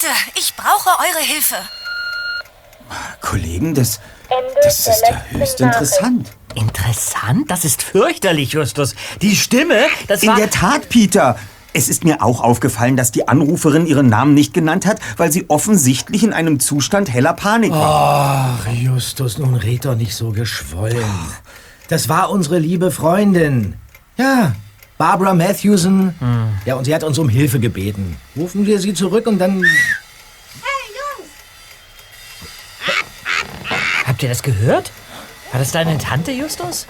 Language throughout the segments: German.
Bitte, ich brauche eure Hilfe. Kollegen, das, das ist ja höchst interessant. Interessant? Das ist fürchterlich, Justus. Die Stimme, das In war... der Tat, Peter. Es ist mir auch aufgefallen, dass die Anruferin ihren Namen nicht genannt hat, weil sie offensichtlich in einem Zustand heller Panik war. Ach, Justus, nun red doch nicht so geschwollen. Das war unsere liebe Freundin. Ja, Barbara Matthewson. Ja, und sie hat uns um Hilfe gebeten. Rufen wir sie zurück und dann... Habt ihr das gehört? War das deine Tante, Justus?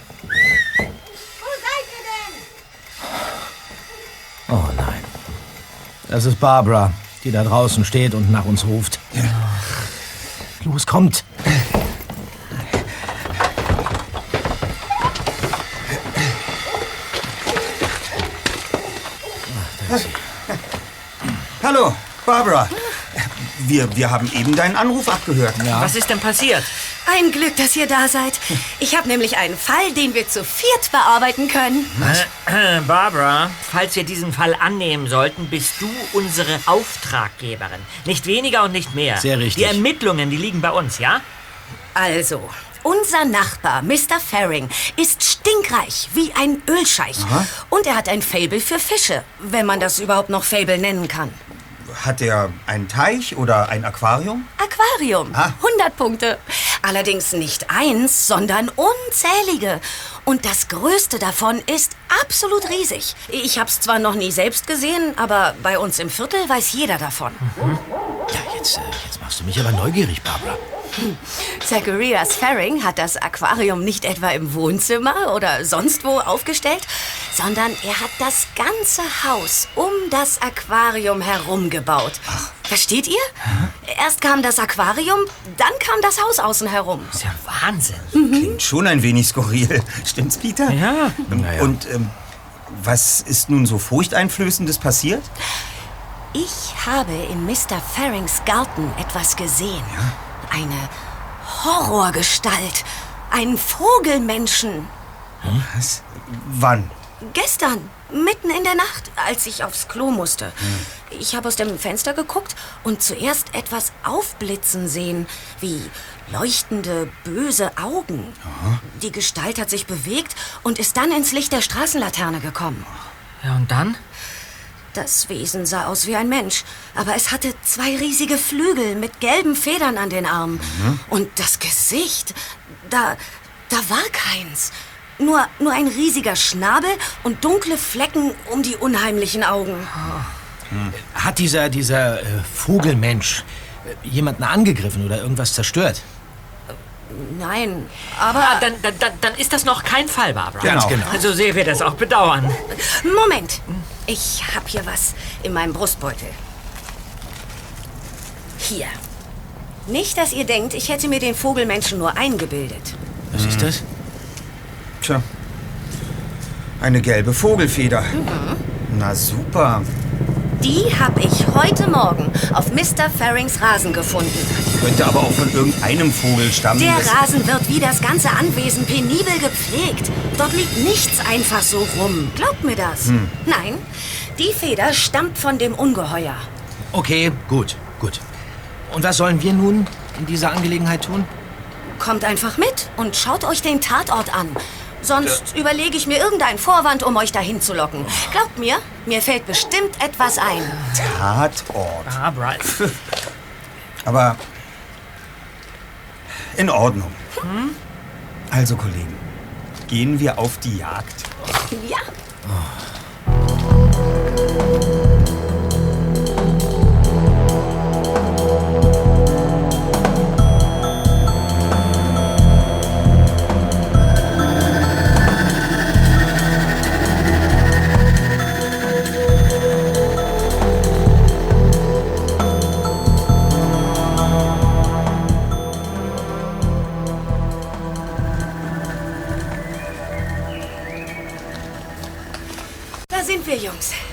Oh nein. Das ist Barbara, die da draußen steht und nach uns ruft. Los, kommt. Hallo, Barbara. Wir, wir haben eben deinen Anruf abgehört. Was ist denn passiert? Ein Glück, dass ihr da seid. Ich habe nämlich einen Fall, den wir zu viert bearbeiten können. Äh, Barbara, falls wir diesen Fall annehmen sollten, bist du unsere Auftraggeberin. Nicht weniger und nicht mehr. Sehr richtig. Die Ermittlungen, die liegen bei uns, ja? Also, unser Nachbar, Mr. Faring, ist stinkreich wie ein Ölscheich. Und er hat ein Fable für Fische, wenn man das überhaupt noch Fable nennen kann. Hat er einen Teich oder ein Aquarium? Aquarium, Ah. 100 Punkte. Allerdings nicht eins, sondern unzählige. Und das größte davon ist absolut riesig. Ich hab's zwar noch nie selbst gesehen, aber bei uns im Viertel weiß jeder davon. Ja, jetzt, äh, jetzt machst du mich aber neugierig, Barbara. Zacharias Faring hat das Aquarium nicht etwa im Wohnzimmer oder sonst wo aufgestellt, sondern er hat das ganze Haus um das Aquarium herum gebaut. Versteht ihr? Erst kam das Aquarium, dann kam das Haus außen herum. ist ja Wahnsinn. Klingt schon ein wenig skurril. Stimmt's, Peter? Ja. Ähm, Und ähm, was ist nun so furchteinflößendes passiert? Ich habe in Mr. Farings Garten etwas gesehen. Eine Horrorgestalt. Einen Vogelmenschen. Was? Wann? Gestern, mitten in der Nacht, als ich aufs Klo musste. Ich habe aus dem Fenster geguckt und zuerst etwas aufblitzen sehen, wie leuchtende, böse Augen. Die Gestalt hat sich bewegt und ist dann ins Licht der Straßenlaterne gekommen. Ja, und dann? Das Wesen sah aus wie ein Mensch, aber es hatte zwei riesige Flügel mit gelben Federn an den Armen. Und das Gesicht, da, da war keins. Nur, nur ein riesiger Schnabel und dunkle Flecken um die unheimlichen Augen. Hat dieser, dieser äh, Vogelmensch äh, jemanden angegriffen oder irgendwas zerstört? Nein, aber... Ah, dann, dann, dann, ist das noch kein Fall, Barbara. Ganz genau. So sehr wir das auch bedauern. Moment, ich hab hier was in meinem Brustbeutel. Hier. Nicht, dass ihr denkt, ich hätte mir den Vogelmenschen nur eingebildet. Was ist das? Tja. Eine gelbe Vogelfeder. Na super. Die habe ich heute Morgen auf Mr. Farings Rasen gefunden. Könnte aber auch von irgendeinem Vogel stammen. Der Rasen wird wie das ganze Anwesen penibel gepflegt. Dort liegt nichts einfach so rum. Glaubt mir das. Nein, die Feder stammt von dem Ungeheuer. Okay, gut, gut. Und was sollen wir nun in dieser Angelegenheit tun? Kommt einfach mit und schaut euch den Tatort an. Sonst überlege ich mir irgendeinen Vorwand, um euch dahin zu locken. Glaubt mir, mir fällt bestimmt etwas ein. Tatort. Barbara, Aber in Ordnung. Also, Kollegen, gehen wir auf die Jagd. Ja. Da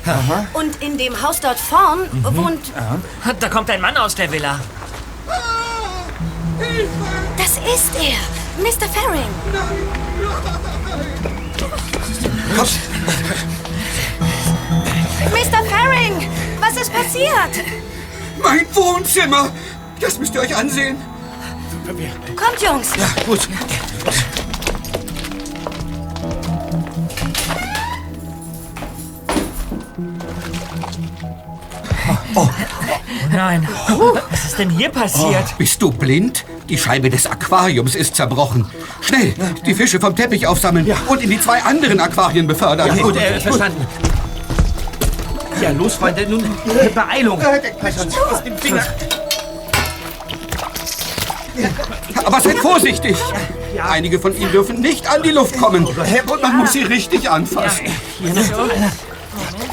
Jungs. Und in dem Haus dort vorn wohnt. da kommt ein Mann aus der Villa. Das ist er, Mr. Faring. ist passiert? Mein Wohnzimmer! Das müsst ihr euch ansehen. Kommt, Jungs. Ja, gut. Oh nein. Was ist denn hier passiert? Bist du blind? Die Scheibe des Aquariums ist zerbrochen. Schnell, die Fische vom Teppich aufsammeln und in die zwei anderen Aquarien befördern. Ja, gut, äh, verstanden. Ja, los, Freunde, nun äh, Beeilung. Aus dem Finger. Aber seid vorsichtig. Einige von ihnen dürfen nicht an die Luft kommen. Und man muss sie richtig anfassen.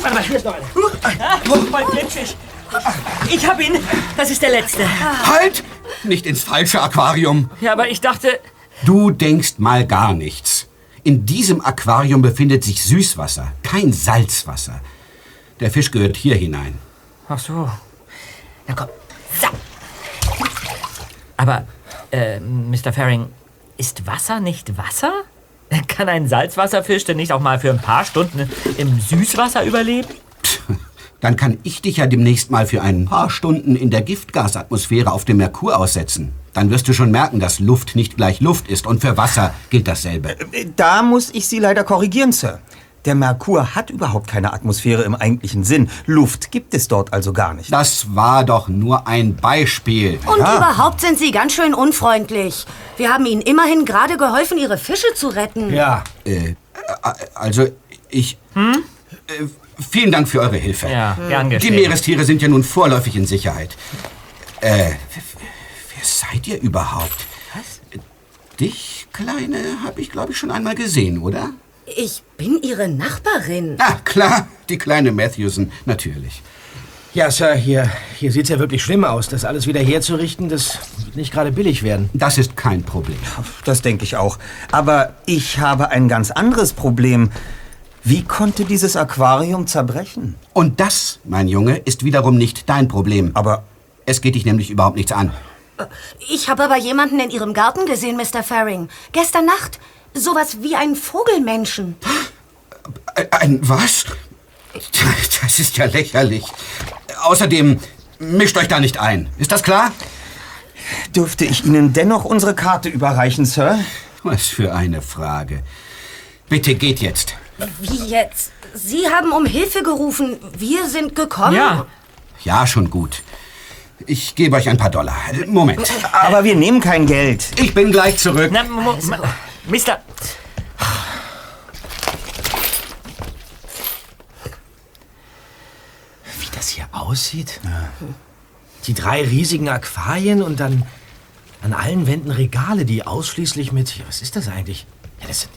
Warte mal, hier ist noch einer. Voll glitschig. Ich hab ihn. Das ist der letzte. Halt! Nicht ins falsche Aquarium. Ja, aber ich dachte... Du denkst mal gar nichts. In diesem Aquarium befindet sich Süßwasser, kein Salzwasser. Der Fisch gehört hier hinein. Ach so. Na komm. So. Aber, äh, Mr. Faring, ist Wasser nicht Wasser? Kann ein Salzwasserfisch denn nicht auch mal für ein paar Stunden im Süßwasser überleben? Dann kann ich dich ja demnächst mal für ein paar Stunden in der Giftgasatmosphäre auf dem Merkur aussetzen. Dann wirst du schon merken, dass Luft nicht gleich Luft ist und für Wasser gilt dasselbe. Da muss ich Sie leider korrigieren, Sir. Der Merkur hat überhaupt keine Atmosphäre im eigentlichen Sinn. Luft gibt es dort also gar nicht. Das war doch nur ein Beispiel. Und überhaupt sind Sie ganz schön unfreundlich. Wir haben Ihnen immerhin gerade geholfen, Ihre Fische zu retten. Ja. Äh, also, ich. Äh, vielen Dank für eure Hilfe. Ja, gern Die geschehen. Meerestiere sind ja nun vorläufig in Sicherheit. Äh, wer wer seid ihr überhaupt? Was? Dich, Kleine, habe ich, glaube ich, schon einmal gesehen, oder? Ich bin Ihre Nachbarin. Ah, klar, die kleine Matthewson, natürlich. Ja, Sir, hier, hier sieht's ja wirklich schlimm aus. Das alles wieder herzurichten, das wird nicht gerade billig werden. Das ist kein Problem. Das denke ich auch. Aber ich habe ein ganz anderes Problem. Wie konnte dieses Aquarium zerbrechen? Und das, mein Junge, ist wiederum nicht dein Problem. Aber Es geht dich nämlich überhaupt nichts an. Ich habe aber jemanden in Ihrem Garten gesehen, Mr. Faring. Gestern Nacht. Sowas wie einen Vogelmenschen. Ein was? Das ist ja lächerlich. Außerdem, mischt euch da nicht ein. Ist das klar? dürfte ich Ihnen dennoch unsere Karte überreichen, Sir? Was für eine Frage. Bitte geht jetzt. Wie jetzt? Sie haben um Hilfe gerufen. Wir sind gekommen. Ja. Ja, schon gut. Ich gebe euch ein paar Dollar. Moment. Aber wir nehmen kein Geld. Ich bin gleich zurück. Na, Mo Ma- Mister... Wie aussieht? Die drei riesigen Aquarien und dann an allen Wänden Regale, die ausschließlich mit. Ja, was ist das eigentlich? Ja, das sind,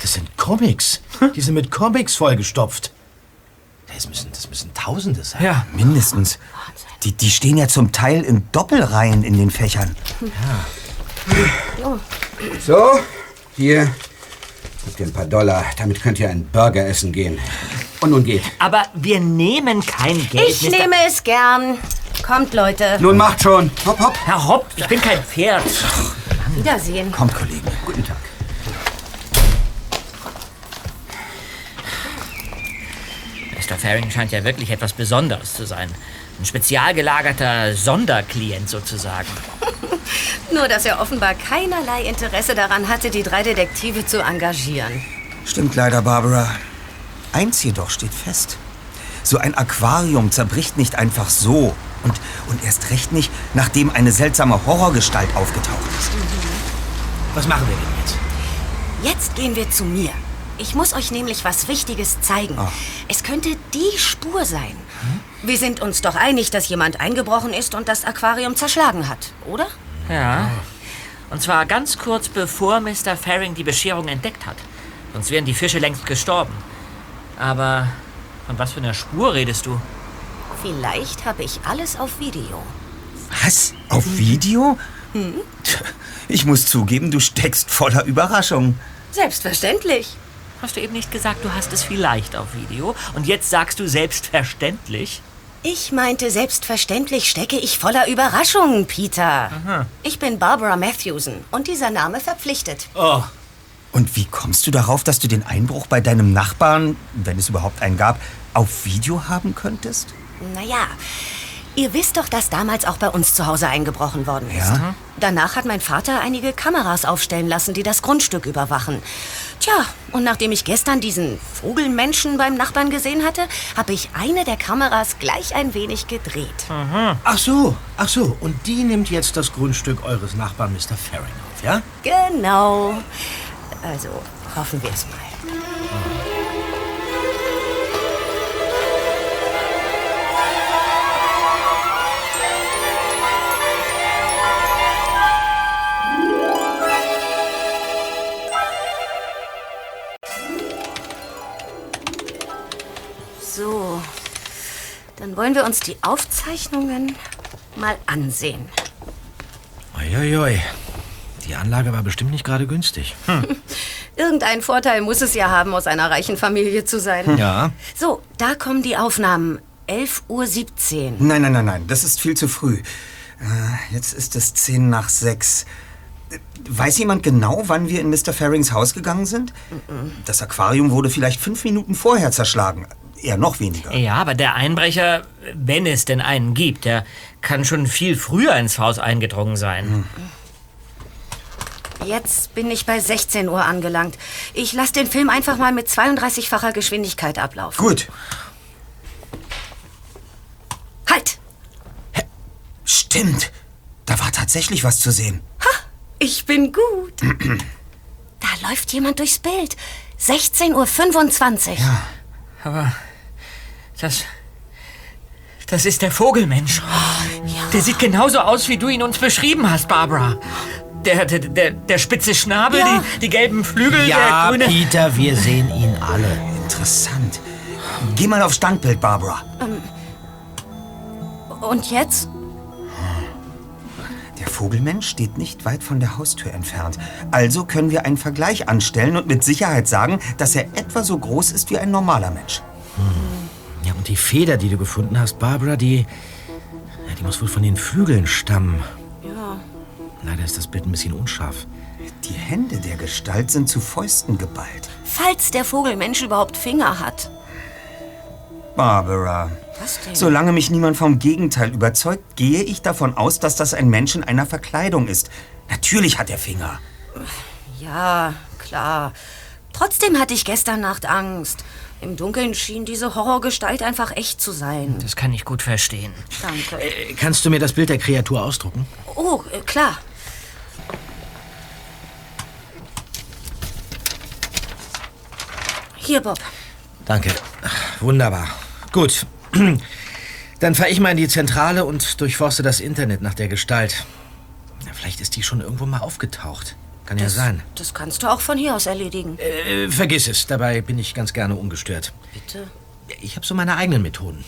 das sind Comics. Die sind mit Comics vollgestopft. Das müssen, das müssen Tausende sein. Ja. Mindestens. Die, die stehen ja zum Teil in Doppelreihen in den Fächern. So, hier habt ihr ein paar Dollar. Damit könnt ihr einen Burger essen gehen. Und nun geht. Aber wir nehmen kein Geld, Ich Mr. nehme es gern. Kommt, Leute. Nun macht schon. Hopp, hopp. Herr Hopp, ich bin kein Pferd. Wiedersehen. Kommt, Kollegen. Guten Tag. Mr. Faring scheint ja wirklich etwas Besonderes zu sein. Ein spezial gelagerter Sonderklient sozusagen. Nur, dass er offenbar keinerlei Interesse daran hatte, die drei Detektive zu engagieren. Stimmt leider, Barbara. Eins jedoch steht fest. So ein Aquarium zerbricht nicht einfach so. Und, und erst recht nicht, nachdem eine seltsame Horrorgestalt aufgetaucht ist. Was machen wir denn jetzt? Jetzt gehen wir zu mir. Ich muss euch nämlich was Wichtiges zeigen. Es könnte die Spur sein. Wir sind uns doch einig, dass jemand eingebrochen ist und das Aquarium zerschlagen hat, oder? Ja. Und zwar ganz kurz bevor Mr. Faring die Bescherung entdeckt hat. Sonst wären die Fische längst gestorben. Aber von was für einer Spur redest du? Vielleicht habe ich alles auf Video. Was? Auf Video? Tja, Ich muss zugeben, du steckst voller Überraschung. Selbstverständlich. Hast du eben nicht gesagt, du hast es vielleicht auf Video? Und jetzt sagst du selbstverständlich? Ich meinte, selbstverständlich stecke ich voller Überraschungen, Peter. Ich bin Barbara Matthewson und dieser Name verpflichtet. Oh, Und wie kommst du darauf, dass du den Einbruch bei deinem Nachbarn, wenn es überhaupt einen gab, auf Video haben könntest? Naja, ihr wisst doch, dass damals auch bei uns zu Hause eingebrochen worden ist. Ja. Danach hat mein Vater einige Kameras aufstellen lassen, die das Grundstück überwachen. Tja, und nachdem ich gestern diesen Vogelmenschen beim Nachbarn gesehen hatte, habe ich eine der Kameras gleich ein wenig gedreht. Ach so, ach so. Und die nimmt jetzt das Grundstück eures Nachbarn Mr. Faring auf, ja? Genau. Also, hoffen wir es mal. So, dann wollen wir uns die Aufzeichnungen mal ansehen. Uiuiui. Die Anlage war bestimmt nicht gerade günstig. Irgendeinen Vorteil muss es ja haben, aus einer reichen Familie zu sein. Ja. So, da kommen die Aufnahmen. 11.17 Uhr. Nein, nein, nein, nein, das ist viel zu früh. Äh, jetzt ist es zehn nach sechs. Äh, Weiß jemand genau, wann wir in Mr. Farings Haus gegangen sind? Das Aquarium wurde vielleicht fünf Minuten vorher zerschlagen. Eher noch weniger. Ja, aber der Einbrecher, wenn es denn einen gibt, der kann schon viel früher ins Haus eingedrungen sein. Jetzt bin ich bei 16 Uhr angelangt. Ich lasse den Film einfach mal mit 32-facher Geschwindigkeit ablaufen. Gut. Halt! Stimmt. Da war tatsächlich was zu sehen. Ich bin gut. da läuft jemand durchs Bild. 16.25 Uhr. Aber das. Das ist der Vogelmensch. Der sieht genauso aus, wie du ihn uns beschrieben hast, Barbara. Der, der, der, der spitze Schnabel, Ja. die, die gelben Flügel, Ja, der grüne. Peter, wir sehen ihn alle. Interessant. Geh mal auf Standbild, Barbara. Und jetzt? Der Vogelmensch steht nicht weit von der Haustür entfernt. Also können wir einen Vergleich anstellen und mit Sicherheit sagen, dass er etwa so groß ist wie ein normaler Mensch. Ja, und die Feder, die du gefunden hast, Barbara, die. Ja, die muss wohl von den Flügeln stammen. Ja. Leider ist das Bild ein bisschen unscharf. Die Hände der Gestalt sind zu Fäusten geballt. Falls der Vogelmensch überhaupt Finger hat. Barbara, Was denn? solange mich niemand vom Gegenteil überzeugt, gehe ich davon aus, dass das ein Mensch in einer Verkleidung ist. Natürlich hat er Finger. Ja, klar. Trotzdem hatte ich gestern Nacht Angst. Im Dunkeln schien diese Horrorgestalt einfach echt zu sein. Das kann ich gut verstehen. Danke. Äh, Kannst du mir das Bild der Kreatur ausdrucken? Oh, äh, klar. Hier, Bob. Danke. Wunderbar. Gut. Dann fahre ich mal in die Zentrale und durchforste das Internet nach der Gestalt. Vielleicht ist die schon irgendwo mal aufgetaucht. Kann ja sein. Das kannst du auch von hier aus erledigen. Äh, vergiss es. Dabei bin ich ganz gerne ungestört. Bitte. Ich habe so meine eigenen Methoden.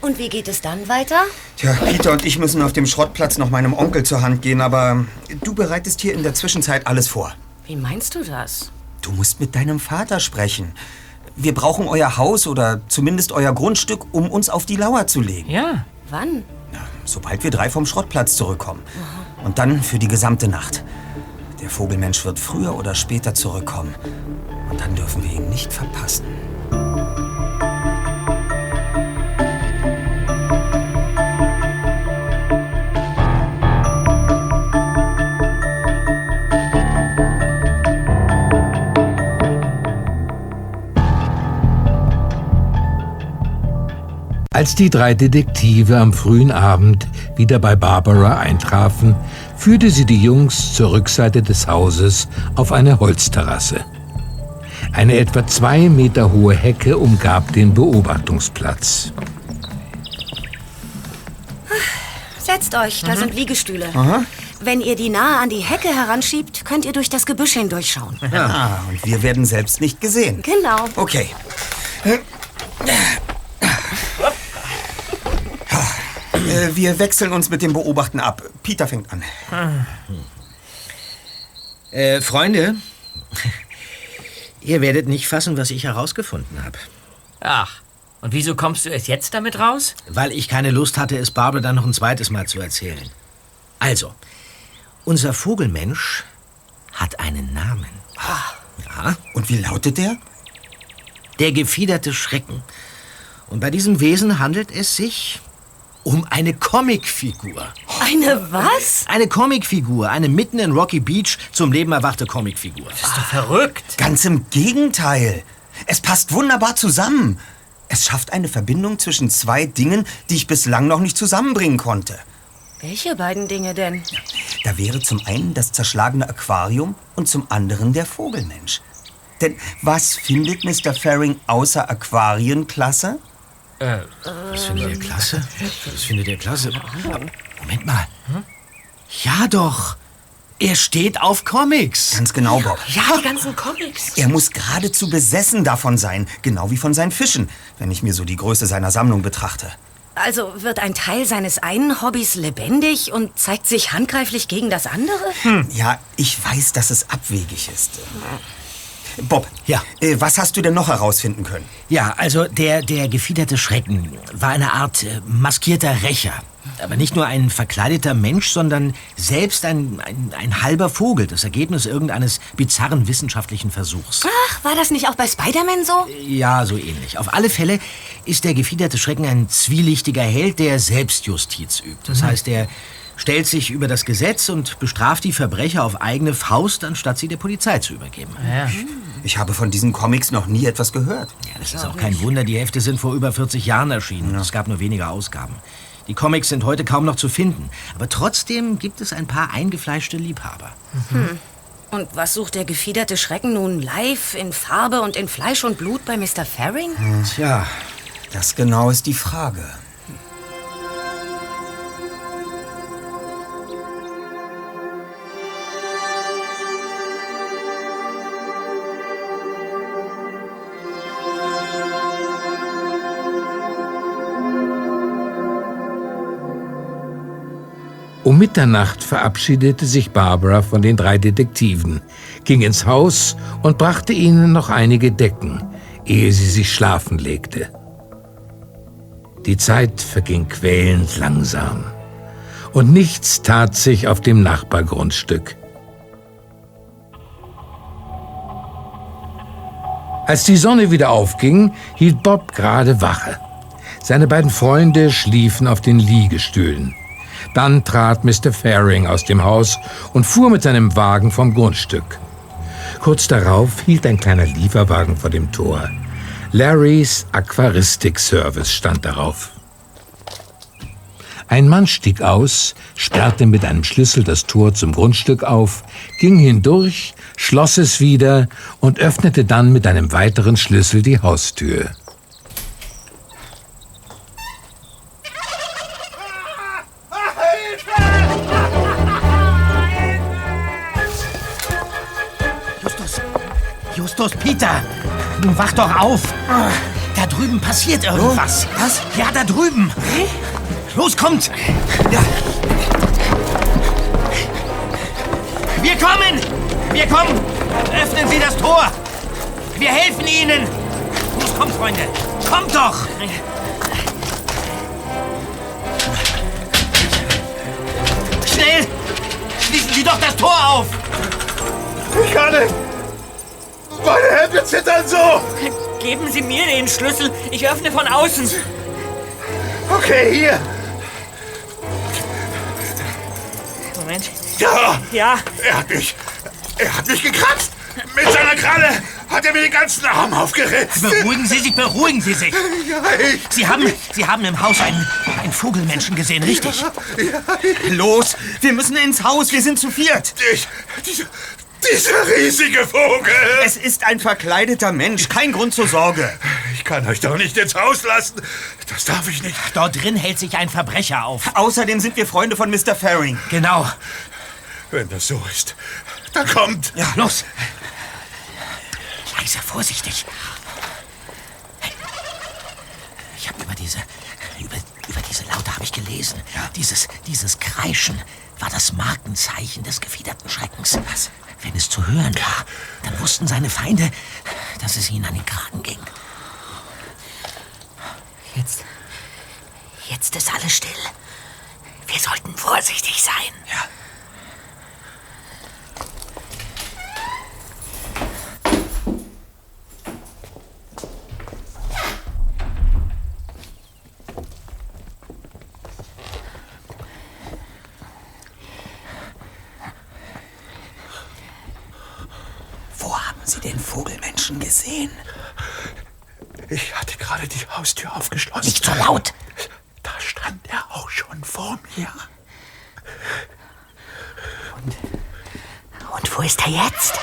Und wie geht es dann weiter? Tja, Peter und ich müssen auf dem Schrottplatz noch meinem Onkel zur Hand gehen, aber du bereitest hier in der Zwischenzeit alles vor. Wie meinst du das? Du musst mit deinem Vater sprechen. Wir brauchen euer Haus oder zumindest euer Grundstück, um uns auf die Lauer zu legen. Ja. Wann? Ja, sobald wir drei vom Schrottplatz zurückkommen. Und dann für die gesamte Nacht. Der Vogelmensch wird früher oder später zurückkommen. Und dann dürfen wir ihn nicht verpassen. Als die drei Detektive am frühen Abend wieder bei Barbara eintrafen, führte sie die Jungs zur Rückseite des Hauses auf eine Holzterrasse. Eine etwa zwei Meter hohe Hecke umgab den Beobachtungsplatz. Setzt euch, da sind Liegestühle. Wenn ihr die nahe an die Hecke heranschiebt, könnt ihr durch das Gebüsch hindurchschauen. Ah, und wir werden selbst nicht gesehen. Genau. Okay. Äh, Wir wechseln uns mit dem Beobachten ab. Peter fängt an. Äh, Freunde, ihr werdet nicht fassen, was ich herausgefunden habe. Ach. Und wieso kommst du erst jetzt damit raus? Weil ich keine Lust hatte, es Barbara dann noch ein zweites Mal zu erzählen. Also, unser Vogelmensch hat einen Namen. Ja, Und wie lautet der? der gefiederte Schrecken. Und bei diesem Wesen handelt es sich um eine Comicfigur. Eine was? Eine Comicfigur, eine mitten in Rocky Beach zum Leben erwachte Comicfigur. Bist du verrückt? Ganz im Gegenteil. Es passt wunderbar zusammen. Es schafft eine Verbindung zwischen zwei Dingen, die ich bislang noch nicht zusammenbringen konnte. Welche beiden Dinge denn? Da wäre zum einen das zerschlagene Aquarium und zum anderen der Vogelmensch. Denn was findet Mr. Faring außer Aquarien klasse? Das findet ihr klasse? Das findet ihr klasse. Moment mal. Ja doch. Er steht auf Comics. Ganz genau, Bob. Ja, die ganzen Comics. Er muss geradezu besessen davon sein, genau wie von seinen Fischen, wenn ich mir so die Größe seiner Sammlung betrachte. Also wird ein Teil seines einen Hobbys lebendig und zeigt sich handgreiflich gegen das andere? Ja, ich weiß, dass es abwegig ist. Bob, Ja. äh, was hast du denn noch herausfinden können? Ja, also der, der gefiederte Schrecken war eine Art äh, maskierter Rächer. Aber nicht nur ein verkleideter Mensch, sondern selbst ein, ein, ein halber Vogel, das Ergebnis irgendeines bizarren wissenschaftlichen Versuchs. Ach, war das nicht auch bei Spider-Man so? Ja, so ähnlich. Auf alle Fälle ist der gefiederte Schrecken ein zwielichtiger Held, der Selbstjustiz übt. Das heißt, er stellt sich über das Gesetz und bestraft die Verbrecher auf eigene Faust, anstatt sie der Polizei zu übergeben. Ja. Ich habe von diesen Comics noch nie etwas gehört. Ja, das ist auch kein Wunder, die Hefte sind vor über 40 Jahren erschienen. und Es gab nur wenige Ausgaben. Die Comics sind heute kaum noch zu finden. Aber trotzdem gibt es ein paar eingefleischte Liebhaber. Und was sucht der gefiederte Schrecken nun live, in Farbe und in Fleisch und Blut bei Mr. Faring? Tja, Das genau ist die Frage. Um Mitternacht verabschiedete sich Barbara von den drei Detektiven, ging ins Haus und brachte ihnen noch einige Decken, ehe sie sich schlafen legte. Die Zeit verging quälend langsam und nichts tat sich auf dem Nachbargrundstück. Als die Sonne wieder aufging, hielt Bob gerade Wache. Seine beiden Freunde schliefen auf den Liegestühlen. Dann trat Mr. Faring aus dem Haus und fuhr mit seinem Wagen vom Grundstück. Kurz darauf hielt ein kleiner Lieferwagen vor dem Tor. Larrys Aquaristik Service stand darauf. Ein Mann stieg aus, sperrte mit einem Schlüssel das Tor zum Grundstück auf, ging hindurch, schloss es wieder und öffnete dann mit einem weiteren Schlüssel die Haustür. Justus, Peter, nun wach doch auf. Da drüben passiert irgendwas. was? Ja, da drüben. Los, kommt. Ja, Wir kommen! Wir kommen! Öffnen Sie das Tor! Wir helfen Ihnen! Los, kommt, Freunde! Kommt doch! Schnell! Schließen Sie doch das Tor auf! Ich kann nicht. Meine Hände zittern so. Geben Sie mir den Schlüssel. Ich öffne von außen. Okay, hier. Moment. Ja, Ja, er hat mich. Er hat mich gekratzt. Mit seiner Kralle hat er mir den ganzen Arm aufgeritzt. Beruhigen Sie sich, beruhigen Sie sich! Ja, ich. Sie haben, Sie haben im Haus einen, einen Vogelmenschen gesehen, richtig? los, wir müssen ins Haus, wir sind zu viert. Ich. Dieser, dieser riesige Vogel. Es ist ein verkleideter Mensch, kein Grund zur Sorge. Ich kann euch doch nicht ins Haus lassen. Das darf ich nicht. Dort drin hält sich ein Verbrecher auf. Außerdem sind wir Freunde von Mr. Faring. Genau. Wenn das so ist, dann kommt. Ja, los! Leise, vorsichtig. Ich habe über diese, über, über diese Laute habe ich gelesen. Dieses, dieses Kreischen war das Markenzeichen des gefiederten Schreckens. Was? Wenn es zu hören war, dann wussten seine Feinde, dass es ihnen an den Kragen ging. Jetzt. Jetzt ist alles still. Wir sollten vorsichtig sein. Ja. Vogelmenschen gesehen. Ich hatte gerade die Haustür aufgeschlossen. Nicht so laut. Da stand er auch schon vor mir. Und wo ist er jetzt?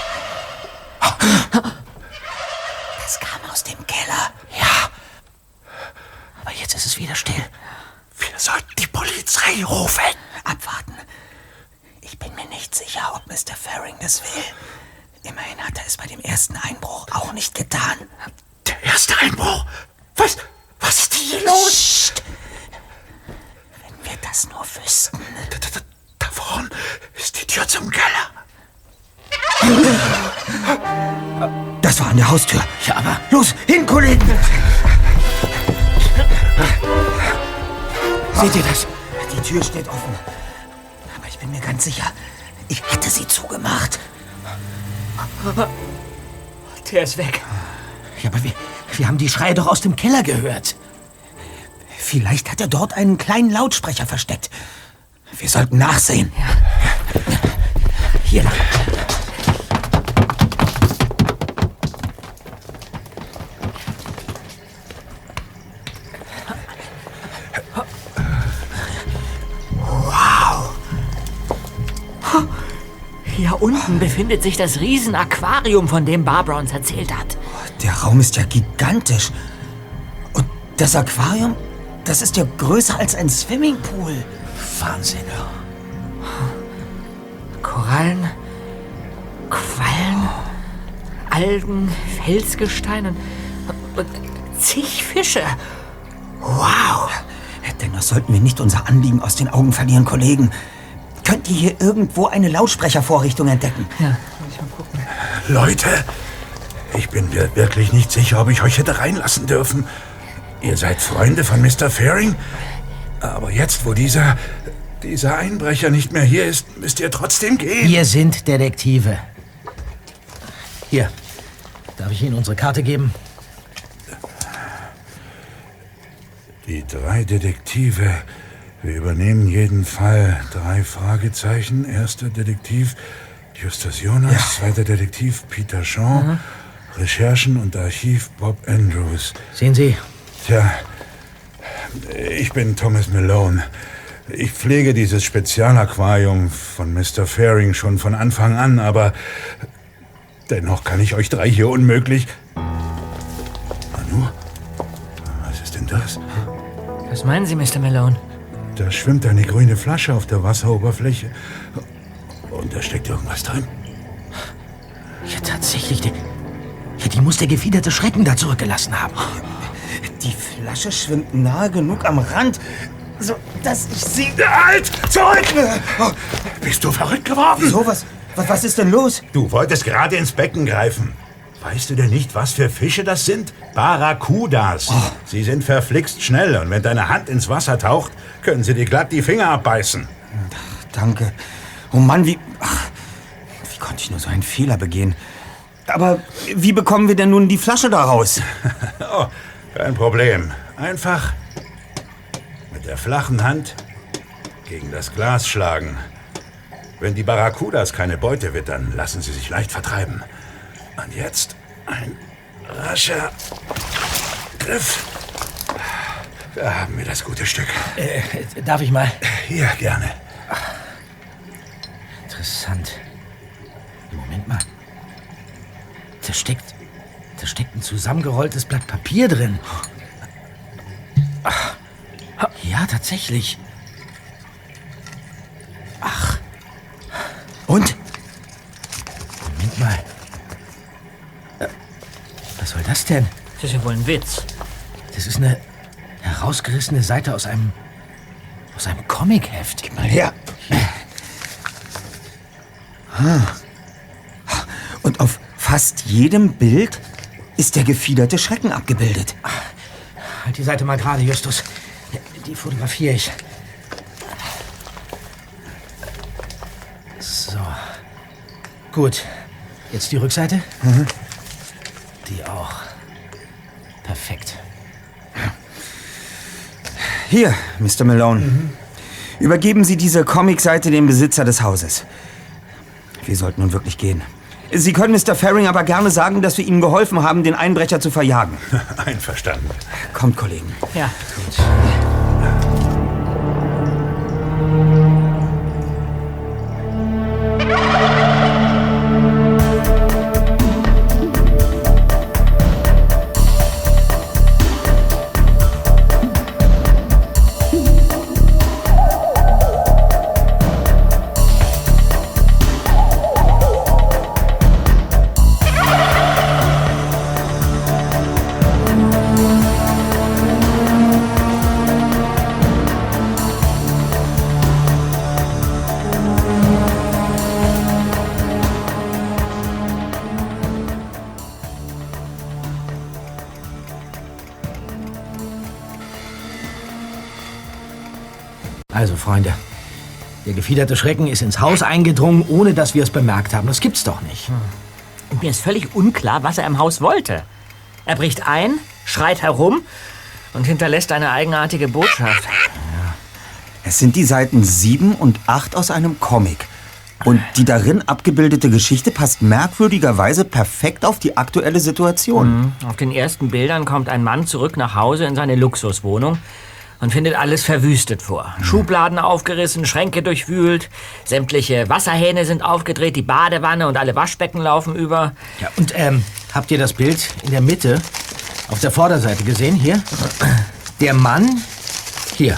Schreie doch aus dem Keller gehört. Vielleicht hat er dort einen kleinen Lautsprecher versteckt. Wir sollten nachsehen. Hier lang. Hier unten befindet sich das Riesenaquarium, von dem Barbara uns erzählt hat. Der Raum ist ja gigantisch. Und das Aquarium, das ist ja größer als ein Swimmingpool. Wahnsinn. Korallen, Quallen, Algen, Felsgestein und, zig Fische. Wow. Dennoch sollten wir nicht unser Anliegen aus den Augen verlieren, Kollegen. Könnt ihr hier irgendwo eine Lautsprechervorrichtung entdecken? Leute, ich bin mir wirklich nicht sicher, ob ich euch hätte reinlassen dürfen. Ihr seid Freunde von Mr. Faring? Aber jetzt, wo dieser, dieser Einbrecher nicht mehr hier ist, müsst ihr trotzdem gehen. Wir sind Detektive. Hier. Darf ich Ihnen unsere Karte geben? Die drei Detektive. Wir übernehmen jeden Fall. Drei Fragezeichen. Erster Detektiv Justus Jonas. Zweiter Detektiv Peter Shaw. Recherchen und Archiv Bob Andrews. Sehen Sie, Tja, ich bin Thomas Malone. Ich pflege dieses Spezialaquarium von Mr. Faring schon von Anfang an, aber dennoch kann ich euch drei hier unmöglich. Manu? Was ist denn das? Was meinen Sie, Mr. Malone? Da schwimmt eine grüne Flasche auf der Wasseroberfläche. Und da steckt irgendwas drin. ja, tatsächlich, die, muss der gefiederte Schrecken da zurückgelassen haben. Die Flasche schwimmt nahe genug am Rand, so dass ich sie. Halt! Zurück! Bist du verrückt geworden? So, was, was, was ist denn los? Du wolltest gerade ins Becken greifen. Weißt du denn nicht, was für Fische das sind? Barracudas. Sie sind verflixt schnell und wenn deine Hand ins Wasser taucht, können sie dir glatt die Finger abbeißen. Danke. Oh Mann, wie. Ach, wie konnte ich nur so einen Fehler begehen? Aber wie bekommen wir denn nun die Flasche da raus? Oh, kein Problem. Einfach mit der flachen Hand gegen das Glas schlagen. Wenn die Barracudas keine Beute wittern, lassen sie sich leicht vertreiben. Und jetzt ein rascher Griff. Da haben wir das gute Stück. Äh, darf ich mal? Hier, gerne. Interessant. Moment mal. Da steckt. Da steckt ein zusammengerolltes Blatt Papier drin. Ach. Ja, tatsächlich. Ach. Und? Moment mal. Äh, Was soll das denn? Das ist ja wohl ein Witz. Das ist eine herausgerissene Seite aus einem. aus einem Comicheft. Gib Mal her. Ah. Fast jedem Bild ist der gefiederte Schrecken abgebildet. Halt die Seite mal gerade, Justus. Die fotografiere ich. So. Gut. Jetzt die Rückseite. Die auch. Perfekt. Hier, Mr. Malone. Übergeben Sie diese Comicseite dem Besitzer des Hauses. Wir sollten nun wirklich gehen. Sie können Mr. Faring aber gerne sagen, dass wir Ihnen geholfen haben, den Einbrecher zu verjagen. Einverstanden. Kommt, Kollegen. Ja. Also, der gefiederte Schrecken ist ins Haus eingedrungen, ohne dass wir es bemerkt haben. Das gibt's doch nicht. Und mir ist völlig unklar, was er im Haus wollte. Er bricht ein, schreit herum und hinterlässt eine eigenartige Botschaft. Es sind die Seiten 7 und 8 aus einem Comic. Und die darin abgebildete Geschichte passt merkwürdigerweise perfekt auf die aktuelle Situation. Auf den ersten Bildern kommt ein Mann zurück nach Hause in seine Luxuswohnung und findet alles verwüstet vor. Schubladen aufgerissen, Schränke durchwühlt, sämtliche Wasserhähne sind aufgedreht, die Badewanne und alle Waschbecken laufen über. Ja, und ähm, habt ihr das Bild in der Mitte auf der Vorderseite gesehen? Hier? Der Mann, hier,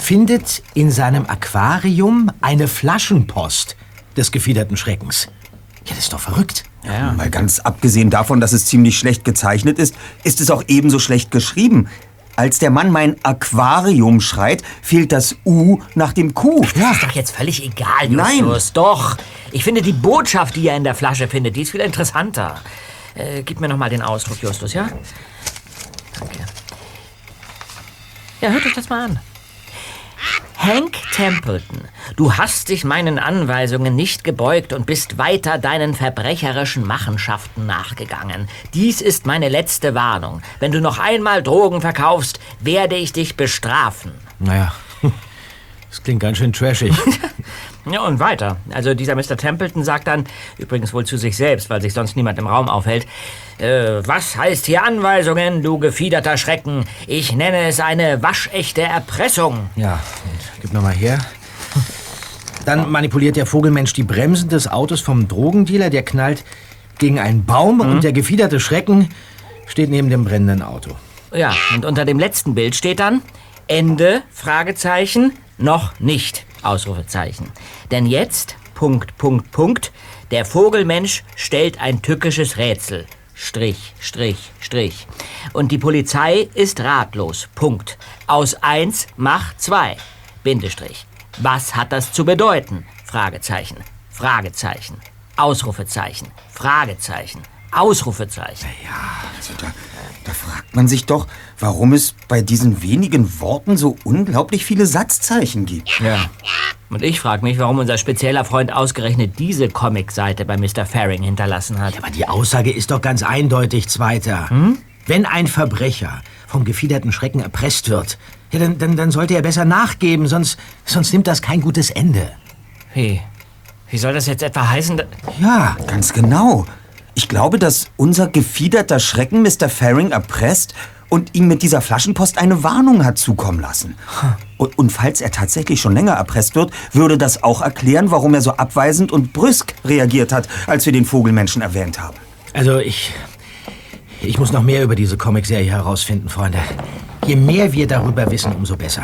findet in seinem Aquarium eine Flaschenpost des gefiederten Schreckens. Ja, das ist doch verrückt. Mal ganz abgesehen davon, dass es ziemlich schlecht gezeichnet ist, ist es auch ebenso schlecht geschrieben. Als der Mann mein Aquarium schreit, fehlt das U nach dem Q. Das ist doch jetzt völlig egal, Nein. Justus. Doch. Ich finde die Botschaft, die er in der Flasche findet, die ist viel interessanter. Äh, gib mir noch mal den Ausdruck, Justus, ja? Danke. Ja, hört euch das mal an. Hank Templeton, du hast dich meinen Anweisungen nicht gebeugt und bist weiter deinen verbrecherischen Machenschaften nachgegangen. Dies ist meine letzte Warnung. Wenn du noch einmal Drogen verkaufst, werde ich dich bestrafen. Naja, das klingt ganz schön trashig. Ja, und weiter. Also dieser Mr. Templeton sagt dann, übrigens wohl zu sich selbst, weil sich sonst niemand im Raum aufhält, äh, was heißt hier Anweisungen, du gefiederter Schrecken? Ich nenne es eine waschechte Erpressung. Ja, gib mir mal her. Dann manipuliert der Vogelmensch die Bremsen des Autos vom Drogendealer, der knallt gegen einen Baum und der gefiederte Schrecken steht neben dem brennenden Auto. Ja, und unter dem letzten Bild steht dann Ende, Fragezeichen, noch nicht, Ausrufezeichen. Denn jetzt, Punkt, Punkt, Punkt, der Vogelmensch stellt ein tückisches Rätsel. Strich, Strich, Strich. Und die Polizei ist ratlos. Punkt. Aus eins mach zwei. Bindestrich. Was hat das zu bedeuten? Fragezeichen. Fragezeichen. Ausrufezeichen. Fragezeichen. Ausrufezeichen. Also da, da fragt man sich doch, warum es bei diesen wenigen Worten so unglaublich viele Satzzeichen gibt. Ja. Und ich frage mich, warum unser spezieller Freund ausgerechnet diese Comicseite bei Mr. Faring hinterlassen hat. Aber die Aussage ist doch ganz eindeutig, Zweiter. Wenn ein Verbrecher vom gefiederten Schrecken erpresst wird, ja, dann, dann, dann sollte er besser nachgeben, sonst, sonst nimmt das kein gutes Ende. Wie? Wie soll das jetzt etwa heißen? Ja, ganz genau. Ich glaube, dass unser gefiederter Schrecken Mr. Faring erpresst und ihm mit dieser Flaschenpost eine Warnung hat zukommen lassen. Und, und falls er tatsächlich schon länger erpresst wird, würde das auch erklären, warum er so abweisend und brüsk reagiert hat, als wir den Vogelmenschen erwähnt haben. Also ich. Ich muss noch mehr über diese Comicserie herausfinden, Freunde. Je mehr wir darüber wissen, umso besser.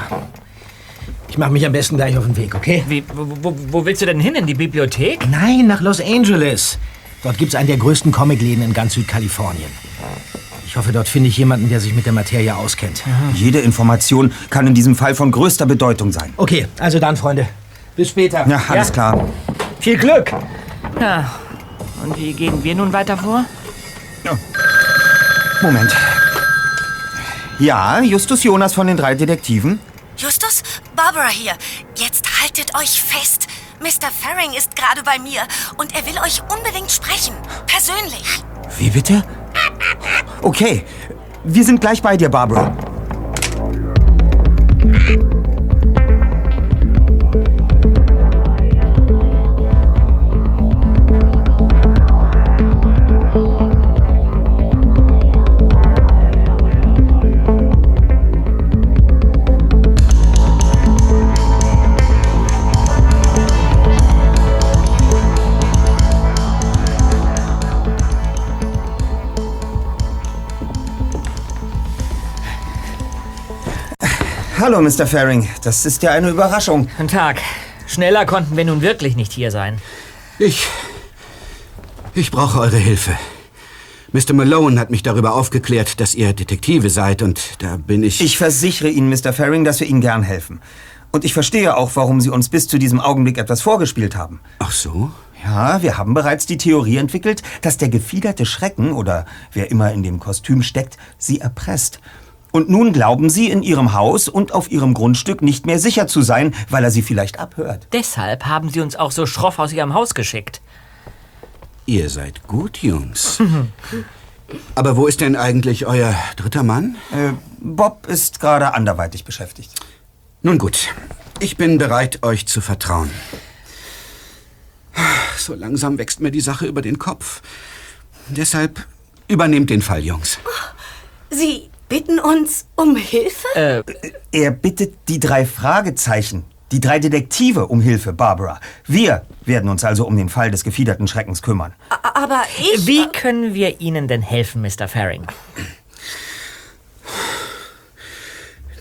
Ich mache mich am besten gleich auf den Weg, okay? Wie, wo, wo, wo willst du denn hin? In die Bibliothek? Nein, nach Los Angeles. Dort gibt's einen der größten Comicläden in ganz Südkalifornien. Ich hoffe, dort finde ich jemanden, der sich mit der Materie auskennt. Jede Information kann in diesem Fall von größter Bedeutung sein. Okay, also dann, Freunde. Bis später. Ja, alles klar. Viel Glück! Ja. Und wie gehen wir nun weiter vor? Moment. Ja, Justus Jonas von den drei Detektiven. Justus, Barbara hier. Jetzt haltet euch fest. Mr. Faring ist gerade bei mir und er will euch unbedingt sprechen. Persönlich. Wie bitte? Okay, wir sind gleich bei dir, Barbara. Hallo, Mr. Faring. Das ist ja eine Überraschung. Guten Tag. Schneller konnten wir nun wirklich nicht hier sein. Ich. Ich brauche eure Hilfe. Mr. Malone hat mich darüber aufgeklärt, dass ihr Detektive seid und da bin ich. Ich versichere Ihnen, Mr. Faring, dass wir Ihnen gern helfen. Und ich verstehe auch, warum Sie uns bis zu diesem Augenblick etwas vorgespielt haben. Ach so? Ja, wir haben bereits die Theorie entwickelt, dass der gefiederte Schrecken oder wer immer in dem Kostüm steckt, Sie erpresst. Und nun glauben Sie in Ihrem Haus und auf Ihrem Grundstück nicht mehr sicher zu sein, weil er Sie vielleicht abhört. Deshalb haben sie uns auch so schroff aus ihrem Haus geschickt. Ihr seid gut, Jungs. Aber wo ist denn eigentlich euer dritter Mann? Äh, Bob ist gerade anderweitig beschäftigt. Nun gut, ich bin bereit, euch zu vertrauen. So langsam wächst mir die Sache über den Kopf. Deshalb übernehmt den Fall, Jungs. Sie bitten uns um Hilfe? Er bittet die drei Fragezeichen, die drei Detektive um Hilfe, Barbara. Wir werden uns also um den Fall des gefiederten Schreckens kümmern. Aber ich... Wie können wir Ihnen denn helfen, Mr. Faring?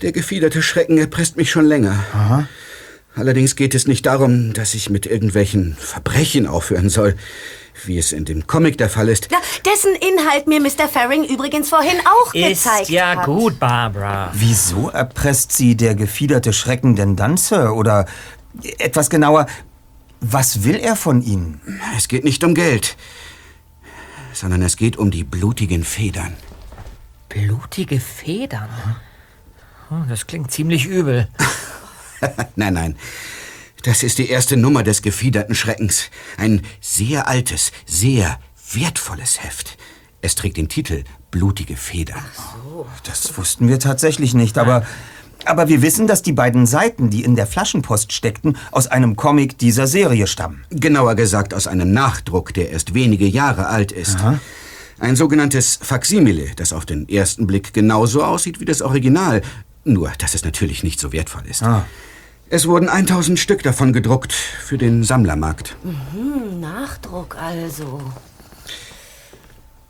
Der gefiederte Schrecken erpresst mich schon länger. Allerdings geht es nicht darum, dass ich mit irgendwelchen Verbrechen aufhören soll, wie es in dem Comic der Fall ist. Na, dessen Inhalt mir Mr. Faring übrigens vorhin auch Ist gezeigt ja hat. gut, Barbara. Wieso erpresst Sie der gefiederte Schrecken denn dann, Sir? Oder etwas genauer, was will er von Ihnen? Es geht nicht um Geld, sondern es geht um die blutigen Federn. Blutige Federn. Oh, das klingt ziemlich übel. nein, nein. Das ist die erste Nummer des gefiederten Schreckens. Ein sehr altes, sehr wertvolles Heft. Es trägt den Titel Blutige Federn. Das wussten wir tatsächlich nicht, aber, aber wir wissen, dass die beiden Seiten, die in der Flaschenpost steckten, aus einem Comic dieser Serie stammen. Genauer gesagt aus einem Nachdruck, der erst wenige Jahre alt ist. Ein sogenanntes Faksimile, das auf den ersten Blick genauso aussieht wie das Original, nur dass es natürlich nicht so wertvoll ist. Es wurden 1000 Stück davon gedruckt für den Sammlermarkt. Hm, Nachdruck also.